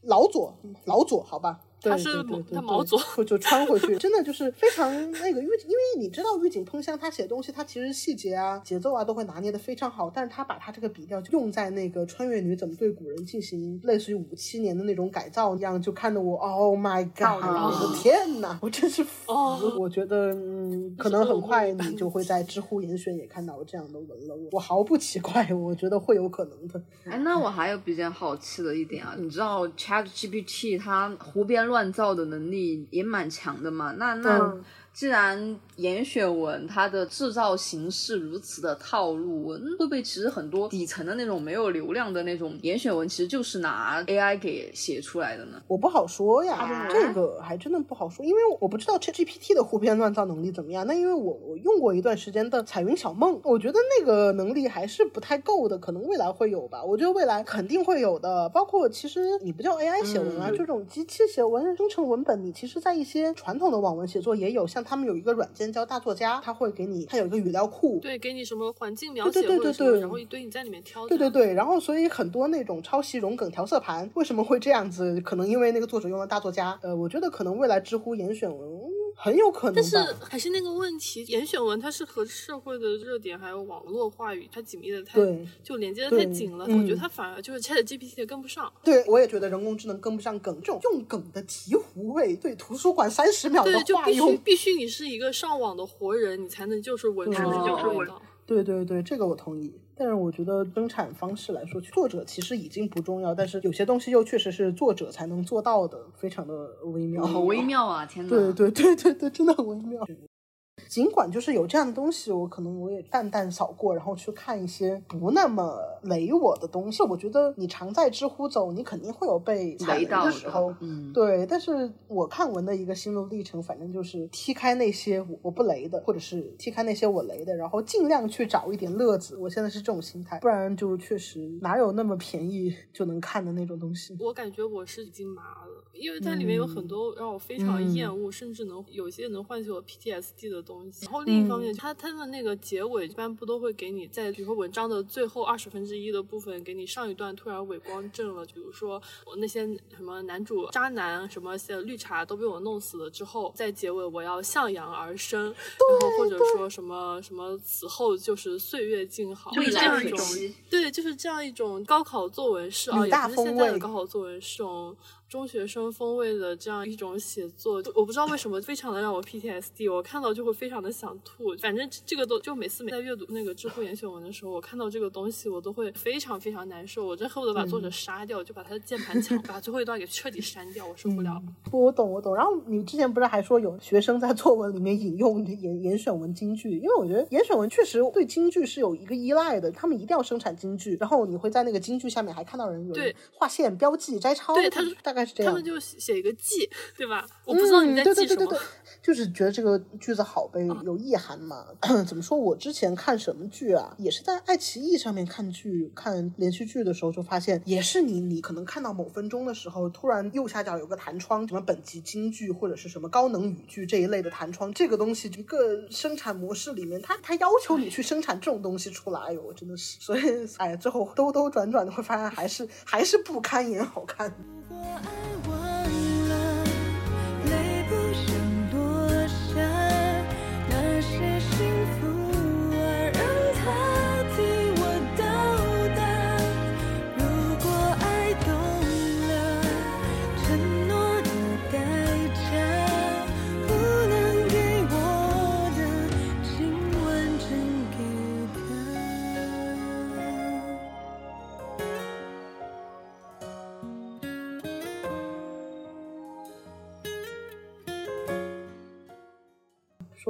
老左，老左，好吧。对他是对对对对他毛左就就穿回去，真的就是非常那个，因为因为你知道狱警通香他写东西，他其实细节啊、节奏啊都会拿捏的非常好，但是他把他这个笔调就用在那个穿越女怎么对古人进行类似于五七年的那种改造一样，就看得我 Oh my God，哦我的天呐，我真是 服！哦我觉得嗯，可能很快你就会在知乎严选也看到这样的文了，我我毫不奇怪，我觉得会有可能的。哎，那我还有比较好奇的一点啊，你知道 Chat GPT 它胡编乱造的能力也蛮强的嘛？那那既然严选文它的制造形式如此的套路，嗯会不会其实很多底层的那种没有流量的那种严选文，其实就是拿 AI 给写出来的呢？我不好说呀，啊这个还真的不好说，因为我不知道 ChatGPT 的胡编乱造能力怎么样。那因为我我用过一段时间的彩云小梦，我觉得那个能力还是不太够的，可能未来会有吧。我觉得未来肯定会有的，包括其实你不叫 AI 写文啊，嗯这种机器写文生成文本，你其实在一些传统的网文写作也有，像他们有一个软件叫大作家，他会给你，它有一个语料库，对，给你什么环境描对写或者什么，对对对对然后一堆你在里面挑。对对，对，然后所以很多那种抄袭融梗调色盘为什么会这样子？可能因为那个作者用了大作家。呃，我觉得可能未来知乎严选文嗯很有可能但是。还是那个问题，严选文它是和社会的热点还有网络话语，它紧密的太就连接的太紧了，嗯我觉得它反而就是 Chat GPT 也跟不上。对，我也觉得人工智能跟不上梗，这种用梗的醍醐味，对图书馆三十秒的对，就话必须用，必须你是一个上网的活人，你才能就是闻出对这就是个味道。对对对，这个我同意。但是我觉得生产方式来说，作者其实已经不重要，但是有些东西又确实是作者才能做到的，非常的微妙。好微妙啊！天哪！对对对对对，真的很微妙。尽管就是有这样的东西，我可能我也淡淡扫过，然后去看一些不那么雷我的东西。我觉得你常在知乎走，你肯定会有被踩雷雷到的的时候。嗯，对，但是我看文的一个心路历程，反正就是踢开那些我我不雷的，或者是踢开那些我雷的，然后尽量去找一点乐子。我现在是这种心态，不然就确实哪有那么便宜 就能看的那种东西。我感觉我是已经麻了，因为它里面有很多让我非常嗯厌恶，甚至能有些能唤起我 PTSD 的东西。然后另一方面，他他的那个结尾一般不都会给你在比如说文章的最后二十分之一的部分，给你上一段突然伪光正了，比如说我那些什么男主渣男什么些绿茶都被我弄死了之后，在结尾我要向阳而生，然后或者说什么什么此后就是岁月静好，未来这样一种。对，就是这样一种高考作文式啊，也不是现在的高考作文，是种中学生风味的这样一种写作。就我不知道为什么，非常的让我 PTSD，我看到就会非常的想吐。反正这个都就每次每在阅读那个知乎严选文的时候，我看到这个东西，我都会非常非常难受。我真恨不得把作者杀掉，就把他的键盘抢，把最后一段给彻底删掉，我受不了。我懂，我懂。然后你之前不是还说有学生在作文里面引用严严选文京剧？因为我觉得严选文确实对京剧是有一个依赖的，他们一定要生产京剧，然后你会在那个京剧下面还看到人有划线、标记、摘抄，对他大概是这样。他们就写一个记，对吧？我不知道你在记什么。对对对对，就是觉得这个句子好呗，有意涵嘛。怎么说？我之前看什么剧啊，也是在爱奇艺上面看剧、看连续剧的时候，就发现也是你你可能看到某分钟的时候，突然右下角有个弹窗，什么本集金句或者是什么高能语句这一类的弹窗，这个东西一个生产模式里面，它它要求你去生产这种东西出来哟，我真的是，所以哎，最后兜兜转转的会发现还是还是不堪言好看。我爱我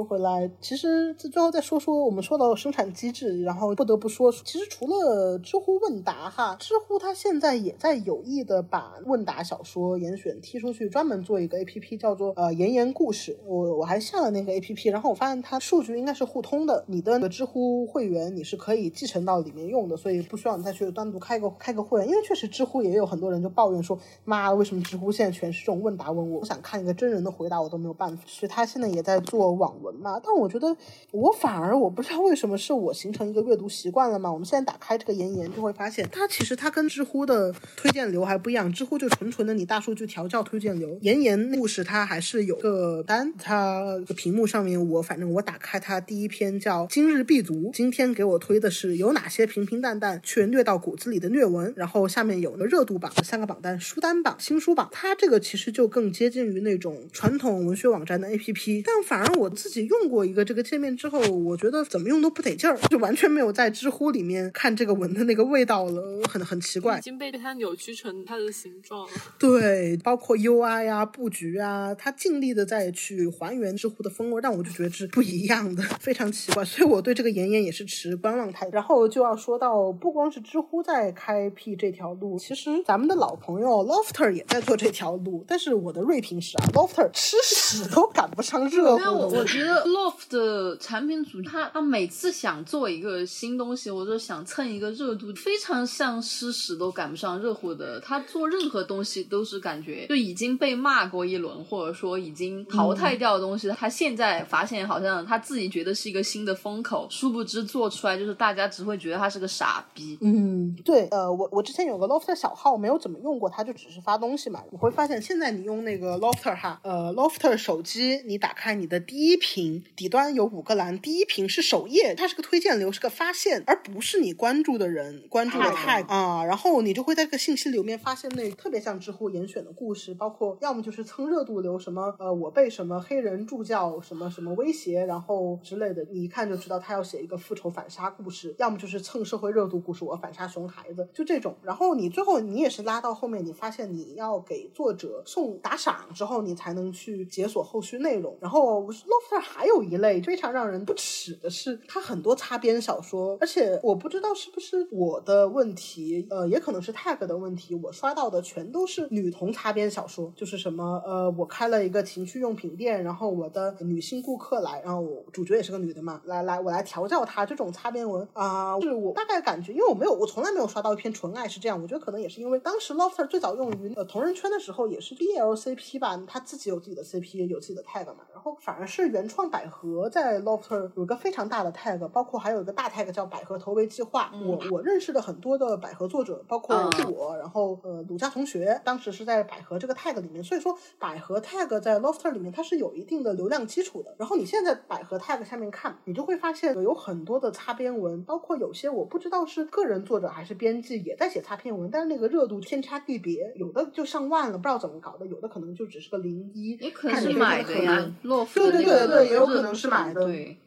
说回来，其实最后再说说我们说到生产机制，然后不得不说，其实除了知乎问答哈，知乎它现在也在有意的把问答小说严选踢出去，专门做一个 A P P，叫做呃言言故事。我我还下了那个 A P P，然后我发现它数据应该是互通的，你的知乎会员你是可以继承到里面用的，所以不需要你再去单独开个开个会员，因为确实知乎也有很多人就抱怨说，妈，为什么知乎现在全是这种问答问我，我想看一个真人的回答我都没有办法。所以他现在也在做网文嘛，但我觉得我反而我不知道为什么是我形成一个阅读习惯了嘛。我们现在打开这个言言就会发现，它其实它跟知乎的推荐流还不一样，知乎就纯纯的你大数据调教推荐流，言言故事它还是有个单，它屏幕上面我反正我打开它第一篇叫今日必读，今天给我推的是有哪些平平淡淡却虐到骨子里的虐文，然后下面有个热度榜三个榜单，书单榜、新书榜，它这个其实就更接近于那种传统文学网站的 APP，但反而我自己用过一个这个界面之后，我觉得怎么用都不得劲儿，就完全没有在知乎里面看这个文的那个味道了，很很奇怪已。经被它扭曲成它的形状了。对，包括 UI 啊、布局啊，它尽力的在去还原知乎的风味，但我就觉得是不一样的，非常奇怪。所以我对这个妍妍也是持观望态度。然后就要说到，不光是知乎在开辟这条路，其实咱们的老朋友 Lofter 也在做这条路。但是我的锐评是啊，Lofter 吃屎都赶不上热乎的我觉得 Loft 的产品组，他他每次想做一个新东西，或者想蹭一个热度，非常像吃屎都赶不上热乎的。他做任何东西都是感觉就已经被骂过一轮，或者说已经淘汰掉的东西，他现在发现好像他自己觉得是一个新的风口，殊不知做出来就是大家只会觉得他是个傻逼。嗯，对，呃，我我之前有个 Lofter 小号，没有怎么用过，它就只是发东西嘛。你会发现，现在你用那个 Lofter 哈，呃，Lofter 手机，你打开你的第一屏，底端有五个栏，第一屏是首页，它是个推荐流，是个发现，而不是你关注的人关注的 tag 啊。然后你就会在这个信息流面发现那特别像知乎严选的故事，包括要么就是蹭热度流，什么呃我被什么黑人助教什么什么威胁，然后之类的，你一看就知道他要写一个复仇反杀故事，要么就是蹭社会热度故事，我反杀熊孩子，就这种。然后你最后你也是拉到后面，你发现你要给作者送打赏之后，你才能去解锁后续内容。然后 Lofter 还有一类非常让人不齿的是，它很多擦边小说，而且我不知道是不是我的问题，呃，也可能是 tag 的问题，我刷到的全都是女同擦边小说，就是什么呃，我开了一个情趣用品店，然后我的女性顾客来，然后我主角也是个女的嘛，来来，我来调教她，这种擦边文啊、是我大概感觉，因为我没有，我从来没有刷到一篇纯爱是这样，我觉得可能也是因为当时 Lofter 最早用于呃同人圈的时候，也是 BLCP 吧，他自己有自己的 CP，有自己的 tag 嘛，然后反而是原创百合在 Lofter 有一个非常大的 tag，包括还有一个大 tag 叫百合投喂计划，我我认识的很多的百合作者，包括嗯。我，然后呃鲁佳同学，当时是在百合这个 tag 里面，所以说百合 tag 在 Lofter 里面它是有一定的流量基础的。然后你现在在百合 tag 下面看，你就会发现有很多的擦边文，包括有些我不知道是个人作者还是编辑也在写擦边文，但是那个热度天差地别，有的就上万了，不知道怎么搞的，有的可能就只是个零一，也可能买的呀对对的那个对对也有可能是买的对。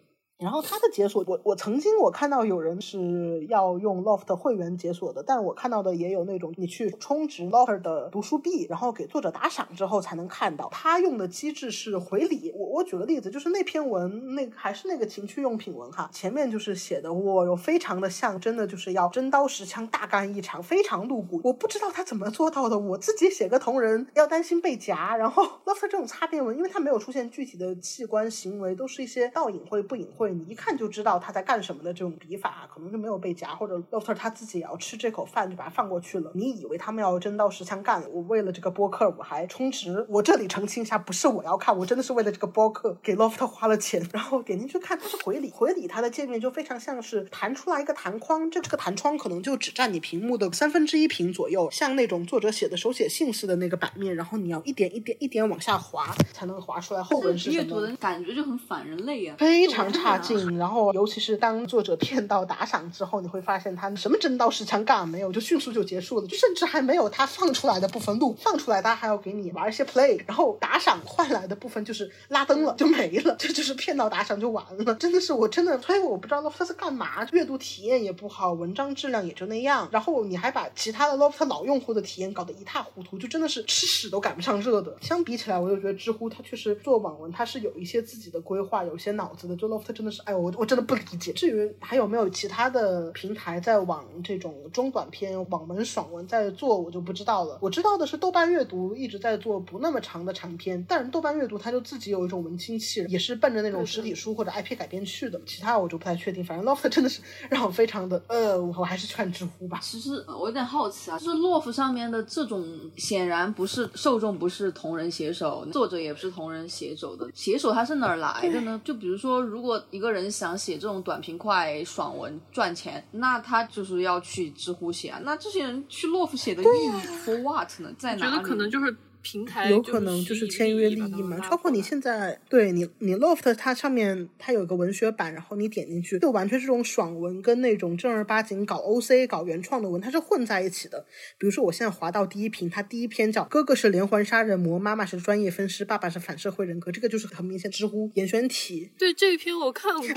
然后它的解锁，我我曾经我看到有人是要用 Loft 会员解锁的，但我看到的也有那种你去充值 Loft 的读书币，然后给作者打赏之后才能看到。他用的机制是回礼。我我举个例子，就是那篇文，那还是那个情趣用品文哈，前面就是写的我有非常的像，真的就是要真刀实枪大干一场，非常露骨。我不知道他怎么做到的，我自己写个同人要担心被夹，然后 Loft 这种擦边文，因为它没有出现具体的器官行为，都是一些倒隐晦不隐晦，你一看就知道他在干什么的这种笔法，可能就没有被夹，或者 Lofter 他自己也要吃这口饭，就把它放过去了。你以为他们要真刀实枪干？我为了这个播客我还充值，我这里澄清一下，不是我要看，我真的是为了这个播客给 Lofter 花了钱，然后点进去看，它是回礼，回礼它的界面就非常像是弹出来一个弹框，这这个弹窗可能就只占你屏幕的三分之一屏左右，像那种作者写的手写信似的那个版面，然后你要一点一点一点往下滑，才能滑出来后文是什么。阅读的感觉就很反人类啊，非常差跨境，然后尤其是当作者骗到打赏之后，你会发现他什么真刀实枪干没有，就迅速就结束了，就甚至还没有他放出来的部分录，放出来他还要给你玩一些 play，然后打赏换来的部分就是拉灯了就没了，这就是骗到打赏就完了，真的是我真的，所以我不知道 Loft 是干嘛，阅读体验也不好，文章质量也就那样，然后你还把其他的 Loft 老用户的体验搞得一塌糊涂，就真的是吃屎都赶不上热的。相比起来，我就觉得知乎它确实做网文，它是有一些自己的规划，有一些脑子的。就 Loft 真的是，哎，我我真的不理解。至于还有没有其他的平台在往这种中短篇网文爽文在做，我就不知道了。我知道的是豆瓣阅读一直在做不那么长的长篇，但是豆瓣阅读它就自己有一种文青气，也是奔着那种实体书或者 IP 改编去的。其他我就不太确定。反正 Loft 真的是让我非常的，呃，我还是去看知乎吧。其实呃我有点好奇啊，就是 Loft 上面的这种显然不是受众不是同人写手，作者也不是同人写手的，写手他是哪儿来的呢？就比如说，如果一个人想写这种短平快爽文赚钱，那他就是要去知乎写啊。那这些人去 Loft 写的意义 for what 呢？在哪里？觉得可能就是平台有可能就是签约利益嘛，包括你现在对你你 Loft 它上面它有个文学版，然后你点进去就完全是这种爽文跟那种正儿八经搞 OC 搞原创的文，它是混在一起的。比如说我现在滑到第一屏，它第一篇叫“哥哥是连环杀人魔，妈妈是专业分尸，爸爸是反社会人格”，这个就是很明显知乎严选体。对这一篇我看过。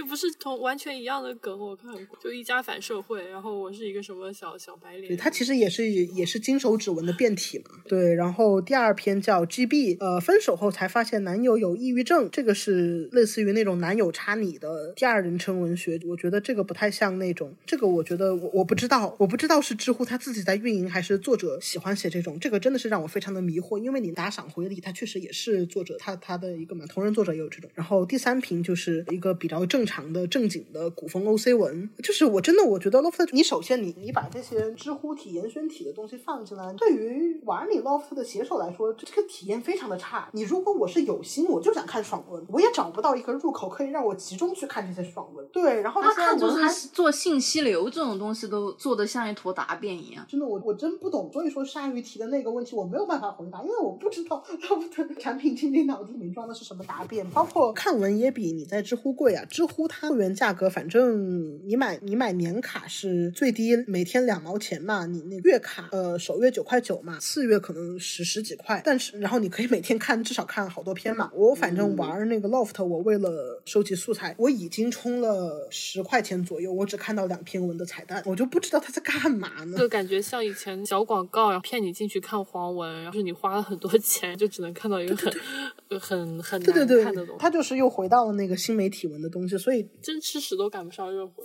又不是同完全一样的梗，我看过，就一家反社会，然后我是一个什么小小白脸。对，它其实也是也是金手指纹的变体嘛。对，然后第二篇叫 GB，呃，分手后才发现男友有抑郁症，这个是类似于那种男友插你的第二人称文学，我觉得这个不太像那种，这个我觉得我我不知道，我不知道是知乎他自己在运营，还是作者喜欢写这种，这个真的是让我非常的迷惑，因为你打赏回礼，他确实也是作者他他的一个嘛，同人作者也有这种。然后第三瓶就是一个比较正常的正经的古风 OC 文，就是我真的我觉得 Loft，你首先你你把这些知乎体严选体的东西放进来，对于玩你 Loft 的写手来说，这个体验非常的差。你如果我是有心，我就想看爽文，我也找不到一个入口可以让我集中去看这些爽文。对，然后他看就看文还是做信息流这种东西都做的像一坨答辩一样。真的，我我真不懂。所以说，鲨鱼提的那个问题，我没有办法回答，因为我不知道 他们的产品经理脑子里面装的是什么答辩。包括看文也比你在知乎贵啊，知乎它会员价格，反正你买你买年卡是最低每天两毛钱嘛，你那月卡呃首月九块九嘛，次月可能十十几块，但是然后你可以每天看至少看好多篇嘛。我反正玩那个 Loft，我为了收集素材，我已经充了十块钱左右，我只看到两篇文的彩蛋，我就不知道他在干嘛呢。就感觉像以前小广告，然后骗你进去看黄文，然后是你花了很多钱，就只能看到一个很呃很很难对对对看的东，西，他就是又回到了那个新媒体文的东西，所以真吃屎都赶不上热乎。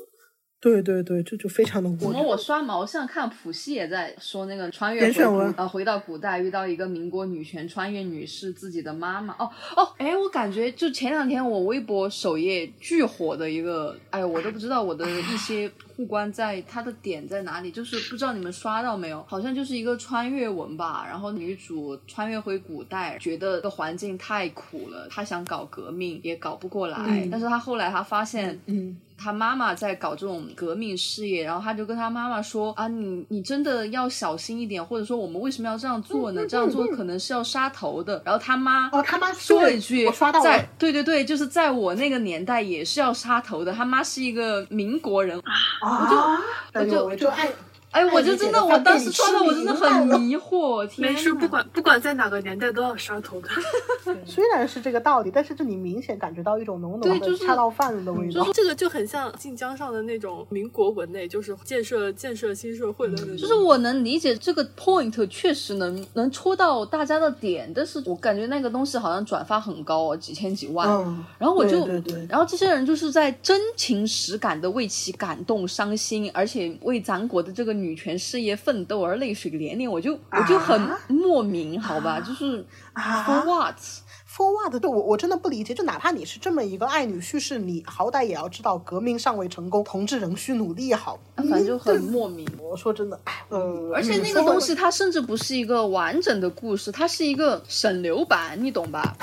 对对对，这就非常的怎窝么我刷毛像看普希也在说那个穿越回严选文。回到古代遇到一个民国女权穿越女士自己的妈妈。哦哦哎我感觉就前两天我微博首页巨火的一个哎我都不知道我的一些互关在它的点在哪里，就是不知道你们刷到没有，好像就是一个穿越文吧，然后女主穿越回古代，觉得这个环境太苦了，她想搞革命也搞不过来，嗯但是她后来她发现嗯，他妈妈在搞这种革命事业，然后他就跟他妈妈说啊，你你真的要小心一点，或者说我们为什么要这样做呢？这样做可能是要杀头的。然后他妈哦他妈说了一句，我刷到了在对对对，就是在我那个年代也是要杀头的。他妈是一个民国人，啊，我就我就爱哎，我就真的我当时刷的我真的很迷惑，天没事，不管不管在哪个年代都要刷头的。虽然是这个道理，但是这里明显感觉到一种浓浓的对就是恰到饭的味道。这个就很像晋江上的那种民国文类，就是建设建设新社会的那种。就是我能理解这个 point 确实能能戳到大家的点，但是我感觉那个东西好像转发很高哦，几千几万。嗯，然后我就，对对对然后这些人就是在真情实感的为其感动、伤心，而且为咱国的这个女权事业奋斗而泪水连连，我就我就很莫名，好吧，就是啊 for what？For what？对我我真的不理解，就哪怕你是这么一个爱女叙事，你好歹也要知道革命尚未成功，同志仍需努力好。反正就很莫名。我说真的，哎，呃，而且那个东西它甚至不是一个完整的故事，它是一个省流版，你懂吧？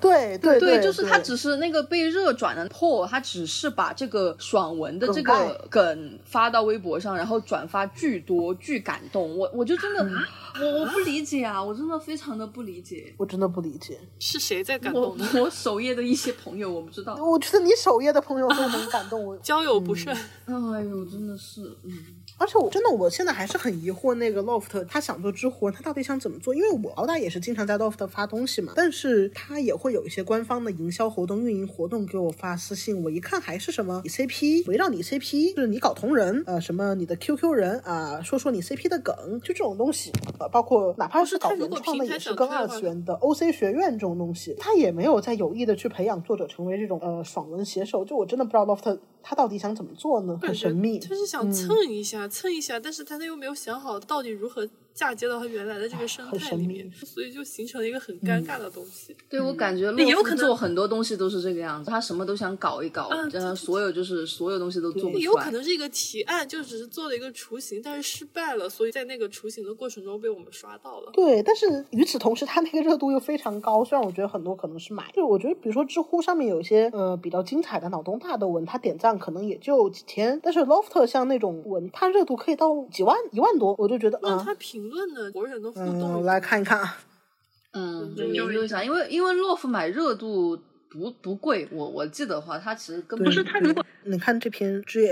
对 对对，就是它只是那个被热转的 Paul，他只是把这个爽文的这个梗发到微博上，然后转发巨多，巨感动。我我就真的，嗯我我不理解啊，我真的非常的不理解。我真的不理解。是谁在感我动呢？我首页的一些朋友，我不知道。我觉得你首页的朋友都能感动我，交友不慎，哎呦，真的是，嗯，而且我真的我现在还是很疑惑，那个 Loft 他想做知乎，他到底想怎么做？因为我好歹也是经常在 Loft 发东西嘛，但是他也会有一些官方的营销活动、运营活动给我发私信，我一看还是什么你 CP，围绕你 CP，就是你搞同人，呃，什么你的 QQ 人啊、说说你 CP 的梗，就这种东西，呃，包括哪怕是搞原创的，也是跟二次元的 OC 学院这种东西，他也没有在有意的去培养作者成为这种呃爽文写手，就我真的不知道 Loft 他到底想怎么做呢？很神秘。他是想蹭一下，蹭一下，但是他又没有想好到底如何嫁接到他原来的这个生态里面，所以就形成了一个很尴尬的东西。对我感觉洛夫也有可能做很多东西都是这个样子，他什么都想搞一搞，嗯然后所有就是所有东西都做不也出来。有可能是一个提案，就只是做了一个雏形，但是失败了，所以在那个雏形的过程中被我们刷到了。对，但是与此同时，他那个热度又非常高。虽然我觉得很多可能是买，就我觉得比如说知乎上面有一些呃比较精彩的脑洞大的文，他点赞可能也就几千，但是 Loft 像那种文，它热度可以到几万、一万多，我就觉得啊，那他评论的国人的互嗯，动，来看一看啊，嗯，就研究一下，因为因为洛夫买热度不不贵，我我记得的话，他其实根本不是它如果。你看这篇可以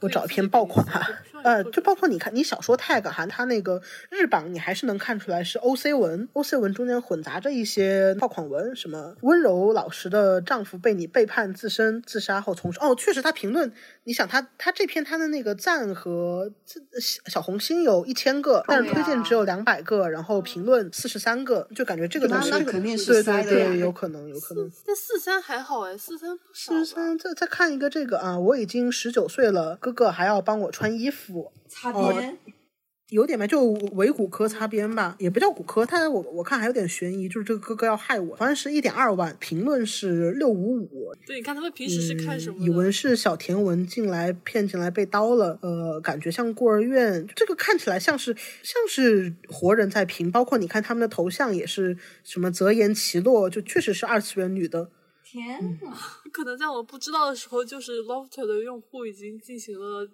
我找一篇爆款哈呃，就包括你看你小说 tag 哈，它那个日榜你还是能看出来是 OC 文，OC 文中间混杂着一些爆款文，什么温柔老实的丈夫被你背叛自身自杀后重生，哦，确实他评论，你想他他这篇他的那个赞和自小小红心有一千个，但是推荐只有两百个，然后评论四十三个，就感觉这个东西肯定是对塞的呀对对，有可能有可能。三还好哎，四三不少。四十三，再再看一个这个啊，我已经十九岁了，哥哥还要帮我穿衣服，擦哦边。有点吧，就伪骨科擦边吧，也不叫骨科，他我我看还有点悬疑，就是这个哥哥要害我，好像是一点二万，评论是六五五，对，你看他们平时是看什么的？以为是小甜文进来骗进来被刀了，呃，感觉像孤儿院，这个看起来像是像是活人在评，包括你看他们的头像也是什么泽言奇洛，就确实是二次元女的，天呐，可能在我不知道的时候，就是 Loft 的用户已经进行了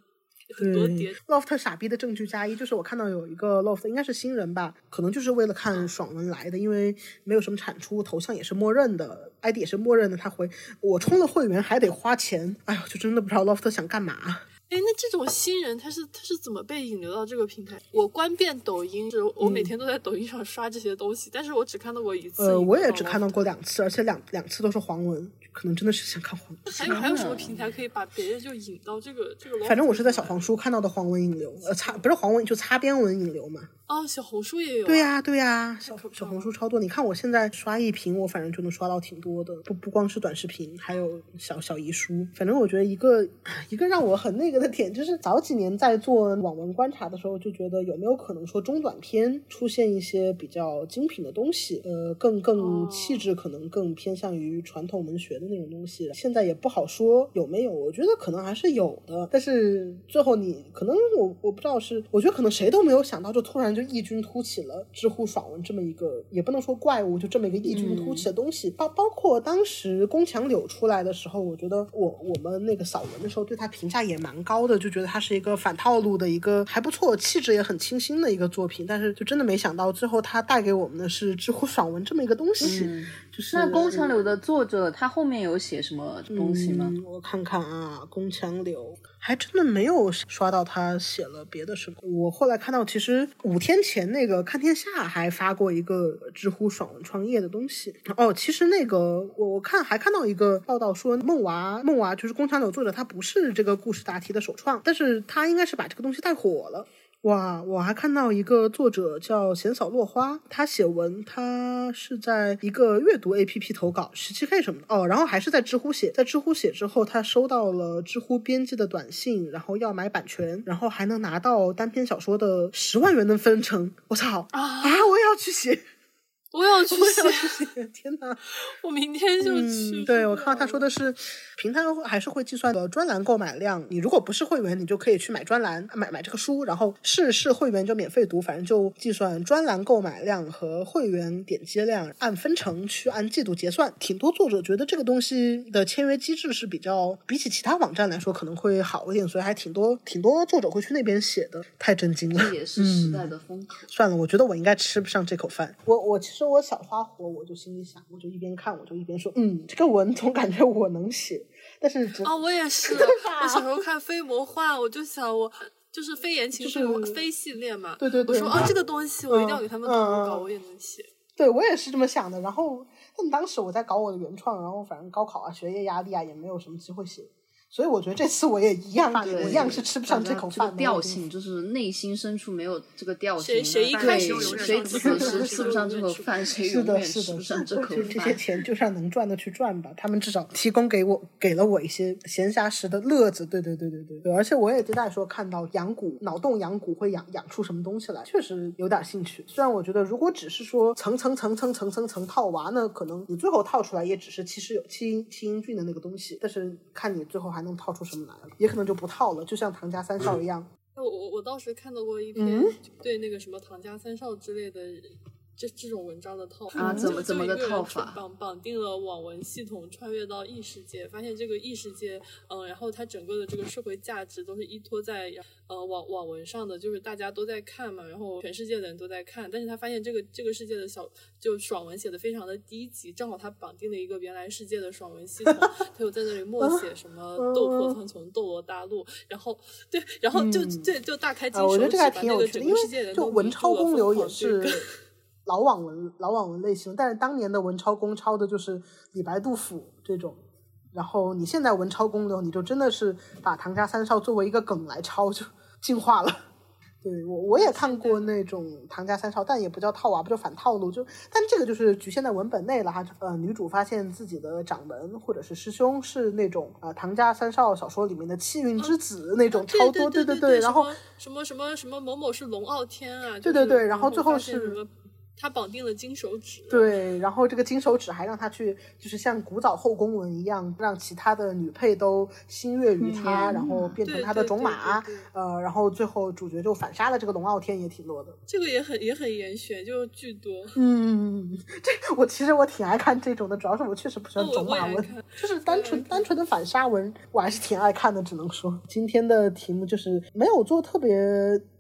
很多叠。Loft 傻逼的证据加一，就是我看到有一个 Loft 应该是新人吧，可能就是为了看爽文来的，因为没有什么产出，头像也是默认的，ID 也是默认的。他回我充了会员还得花钱，哎呦，就真的不知道 Loft 想干嘛。哎，那这种新人他是他是怎么被引流到这个平台？我关遍抖音，是我每天都在抖音上刷这些东西，但是我只看到过一次。呃，我也只看到过。两次，而且两两次都是黄文，可能真的是想看黄文。还有还有什么平台可以把别人就引到这个这个？反正我是在小黄书看到的黄文引流，呃，擦不是黄文就擦边文引流嘛。哦，小红书也有、对、呀、对呀、小小红书超多。你看我现在刷一屏，我反正就能刷到挺多的，不不光是短视频，还有小小遗书。反正我觉得一个一个让我很那个的点，就是早几年在做网文观察的时候，就觉得有没有可能说中短篇出现一些比较精品的东西，呃，更更哦气质可能更偏向于传统文学的那种东西。现在也不好说有没有，我觉得可能还是有的，但是最后你可能我我不知道是，我觉得可能谁都没有想到，就突然就异军突起了知乎爽文这么一个，也不能说怪物，就这么一个异军突起的东西。包包括当时宫墙柳出来的时候，我觉得我我们那个扫文的时候对他评价也蛮高的，就觉得他是一个反套路的一个还不错，气质也很清新的一个作品。但是就真的没想到，最后他带给我们的是知乎爽文这么一个东西，就是那宫墙柳的作者他后面有写什么东西吗？嗯？我看看啊，宫墙柳还真的没有刷到他写了别的什么。我后来看到，其实五天前那个看天下还发过一个知乎爽文创业的东西。哦，其实那个我我看还看到一个报道说，梦娃梦娃就是宫墙柳作者，他不是这个故事答题的首创，但是他应该是把这个东西带火了。哇，我还看到一个作者叫闲扫落花，他写文，他是在一个阅读 APP 投稿，十七 K 什么的。哦，然后还是在知乎写，在知乎写之后，他收到了知乎编辑的短信，然后要买版权，然后还能拿到单篇小说的十万元的分成，我操啊。啊！我也要去写，我要去 写，天哪！我明天就去。嗯，对，我看到他说的是，平台还是会计算的专栏购买量。你如果不是会员，你就可以去买专栏，买买这个书，然后是是会员就免费读，反正就计算专栏购买量和会员点击量，按分成去按季度结算。挺多作者觉得这个东西的签约机制是比较比起其他网站来说可能会好一点，所以还挺多挺多作者会去那边写的，太震惊了。这也是时代的风口。算了，我觉得我应该吃不上这口饭。我我其实我小花火，我就心里想，我就一边看，我就一边说，嗯，这个文总感觉我能写，但是只啊，我也是。我小时候看非魔幻，我就想我就是非言情就是非系列嘛。对对对我说啊，这个东西我一定要给他们投稿，我也能写。对我也是这么想的。然后，但当时我在搞我的原创，然后反正高考啊、学业压力啊，也没有什么机会写，所以我觉得这次我也一样，我一样是吃不上这口饭的。这个调性就是内心深处没有这个调性，谁 谁一开始对谁此时吃不上这口饭，谁是的，永远是的，吃不上这口这这些。钱就算能赚的去赚吧，他们至少提供给我给了我一些闲暇时的乐子。对对对对对对，而且我也在说看到养蛊脑洞养蛊会养养出什么东西来，确实有点兴趣。虽然我觉得如果只是说层层层层层层层套娃呢，可能你最后套出来也只是其实有七英七英俊的那个东西，但是看你最后还能套出什么来了，也可能就不套了，就像唐家三少一样。我我我当时看到过一篇嗯对那个什么唐家三少之类的这这种文章的套啊怎么怎么个就一个人套法？绑绑定了网文系统，穿越到异世界，发现这个异世界，嗯，然后它整个的这个社会价值都是依托在呃网网文上的，就是大家都在看嘛，然后全世界的人都在看，但是他发现这个这个世界的小就爽文写的非常的低级，正好他绑定了一个原来世界的爽文系统，他又在那里默写什么斗破苍穹、斗罗大陆，然后对，然后就嗯。对就大开金啊，我觉得这个还手指把挺有趣的，因那个整个世界为就人都迷文超住了公流也是更老网文老网文类型，但是当年的文超公抄的就是李白、杜甫这种，然后你现在文超公流，你就真的是把唐家三少作为一个梗来抄，就进化了。对我我也看过那种唐家三少，但也不叫套娃，不就反套路，就但这个就是局限在文本内了哈。呃，女主发现自己的掌门或者是师兄是那种呃唐家三少小说里面的气运之子、那种超多，对对对然后什么什么什么某某是龙傲天啊，对就是对对然后最后是他绑定了金手指，对，然后这个金手指还让他去，就是像古早后宫文一样，让其他的女配都心悦于他，然后变成他的种马。呃，然后最后主角就反杀了这个龙傲天，也挺多的。这个也很也很严选，就巨多。嗯，这我其实我挺爱看这种的，主要是我确实不喜欢种马文就是单纯单纯的反杀文，我还是挺爱看的。只能说今天的题目就是没有做特别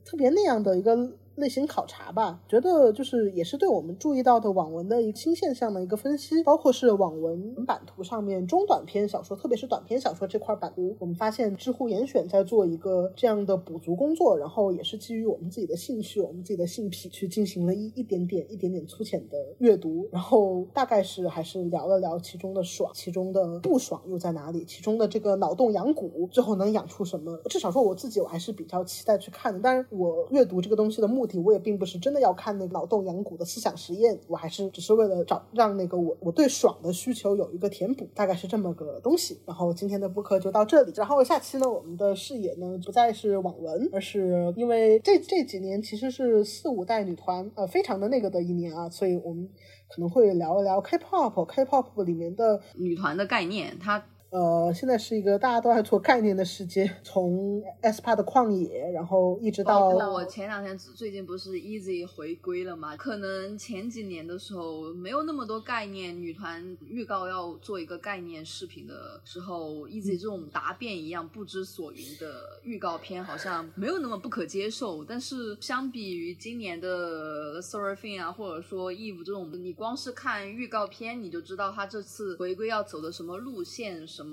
特别那样的一个类型考察吧，觉得就是也是对我们注意到的网文的一个新现象的一个分析，包括是网文版图上面中短篇小说，特别是短篇小说这块版图，我们发现知乎严选在做一个这样的补足工作，然后也是基于我们自己的兴趣、我们自己的性癖去进行了一一点点、一点点粗浅的阅读，然后大概是还是聊了聊其中的爽，其中的不爽又在哪里，其中的这个脑洞养蛊最后能养出什么？至少说我自己我还是比较期待去看的，当然我阅读这个东西的目的，我也并不是真的要看那个脑洞养蛊的思想实验，我还是只是为了找让那个我我对爽的需求有一个填补，大概是这么个东西。然后今天的播客就到这里，然后下期呢，我们的视野呢不再是网文，而是因为这这几年其实是四五代女团呃非常的那个的一年啊，所以我们可能会聊一聊 K-pop，K-pop 里面的女团的概念，它呃，现在是一个大家都爱做概念的世界，从 aespa 的旷野，然后一直到我前两天最近不是 Easy 回归了嘛？可能前几年的时候没有那么多概念，女团预告要做一个概念视频的时候，Easy 这种答辩一样不知所云的预告片好像没有那么不可接受。但是相比于今年的 Seraphine 啊，或者说 Eve 这种，你光是看预告片你就知道他这次回归要走的什么路线、什么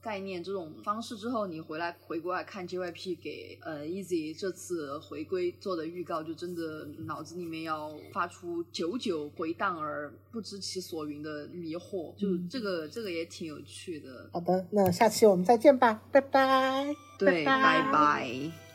概念这种方式之后，你回来回过来看 JYP 给呃 Easy 这次回归做的预告，就真的脑子里面要发出久久回荡而不知其所云的迷惑，就这个这个也挺有趣的。好的，那下期我们再见吧，拜拜。对，拜拜拜。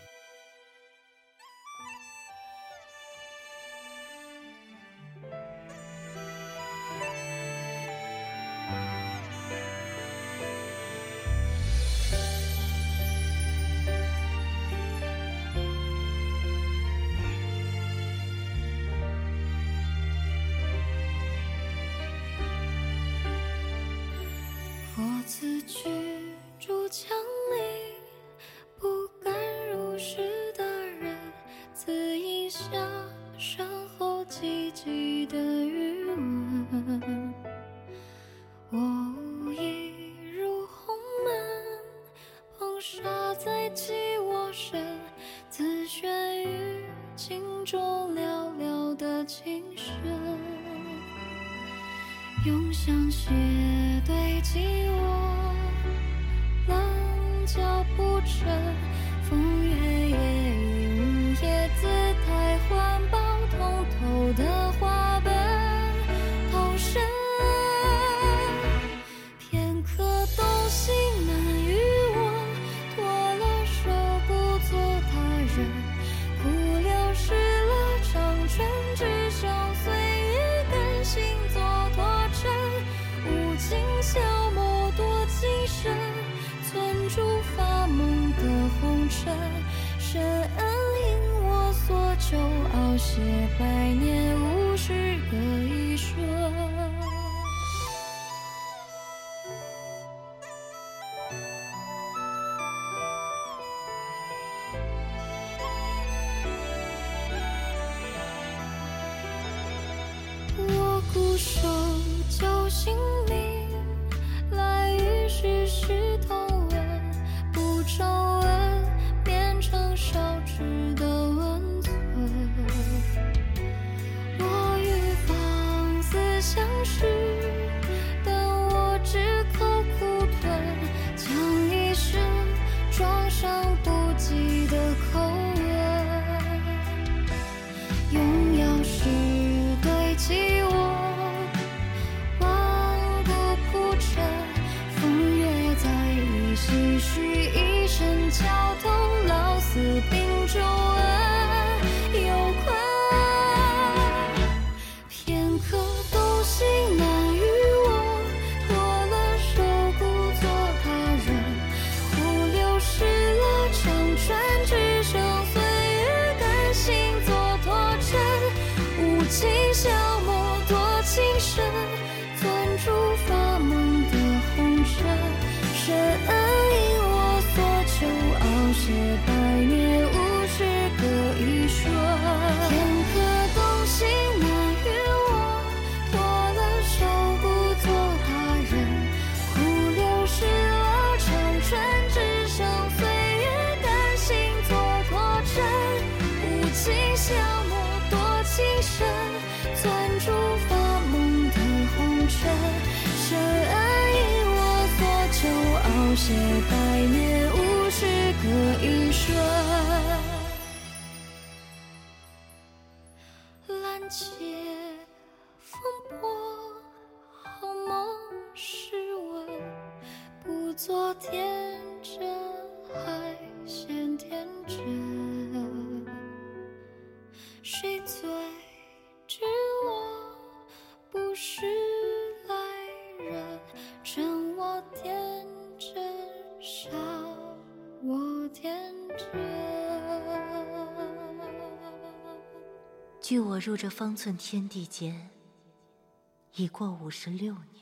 我入这方寸天地间已过五十六年。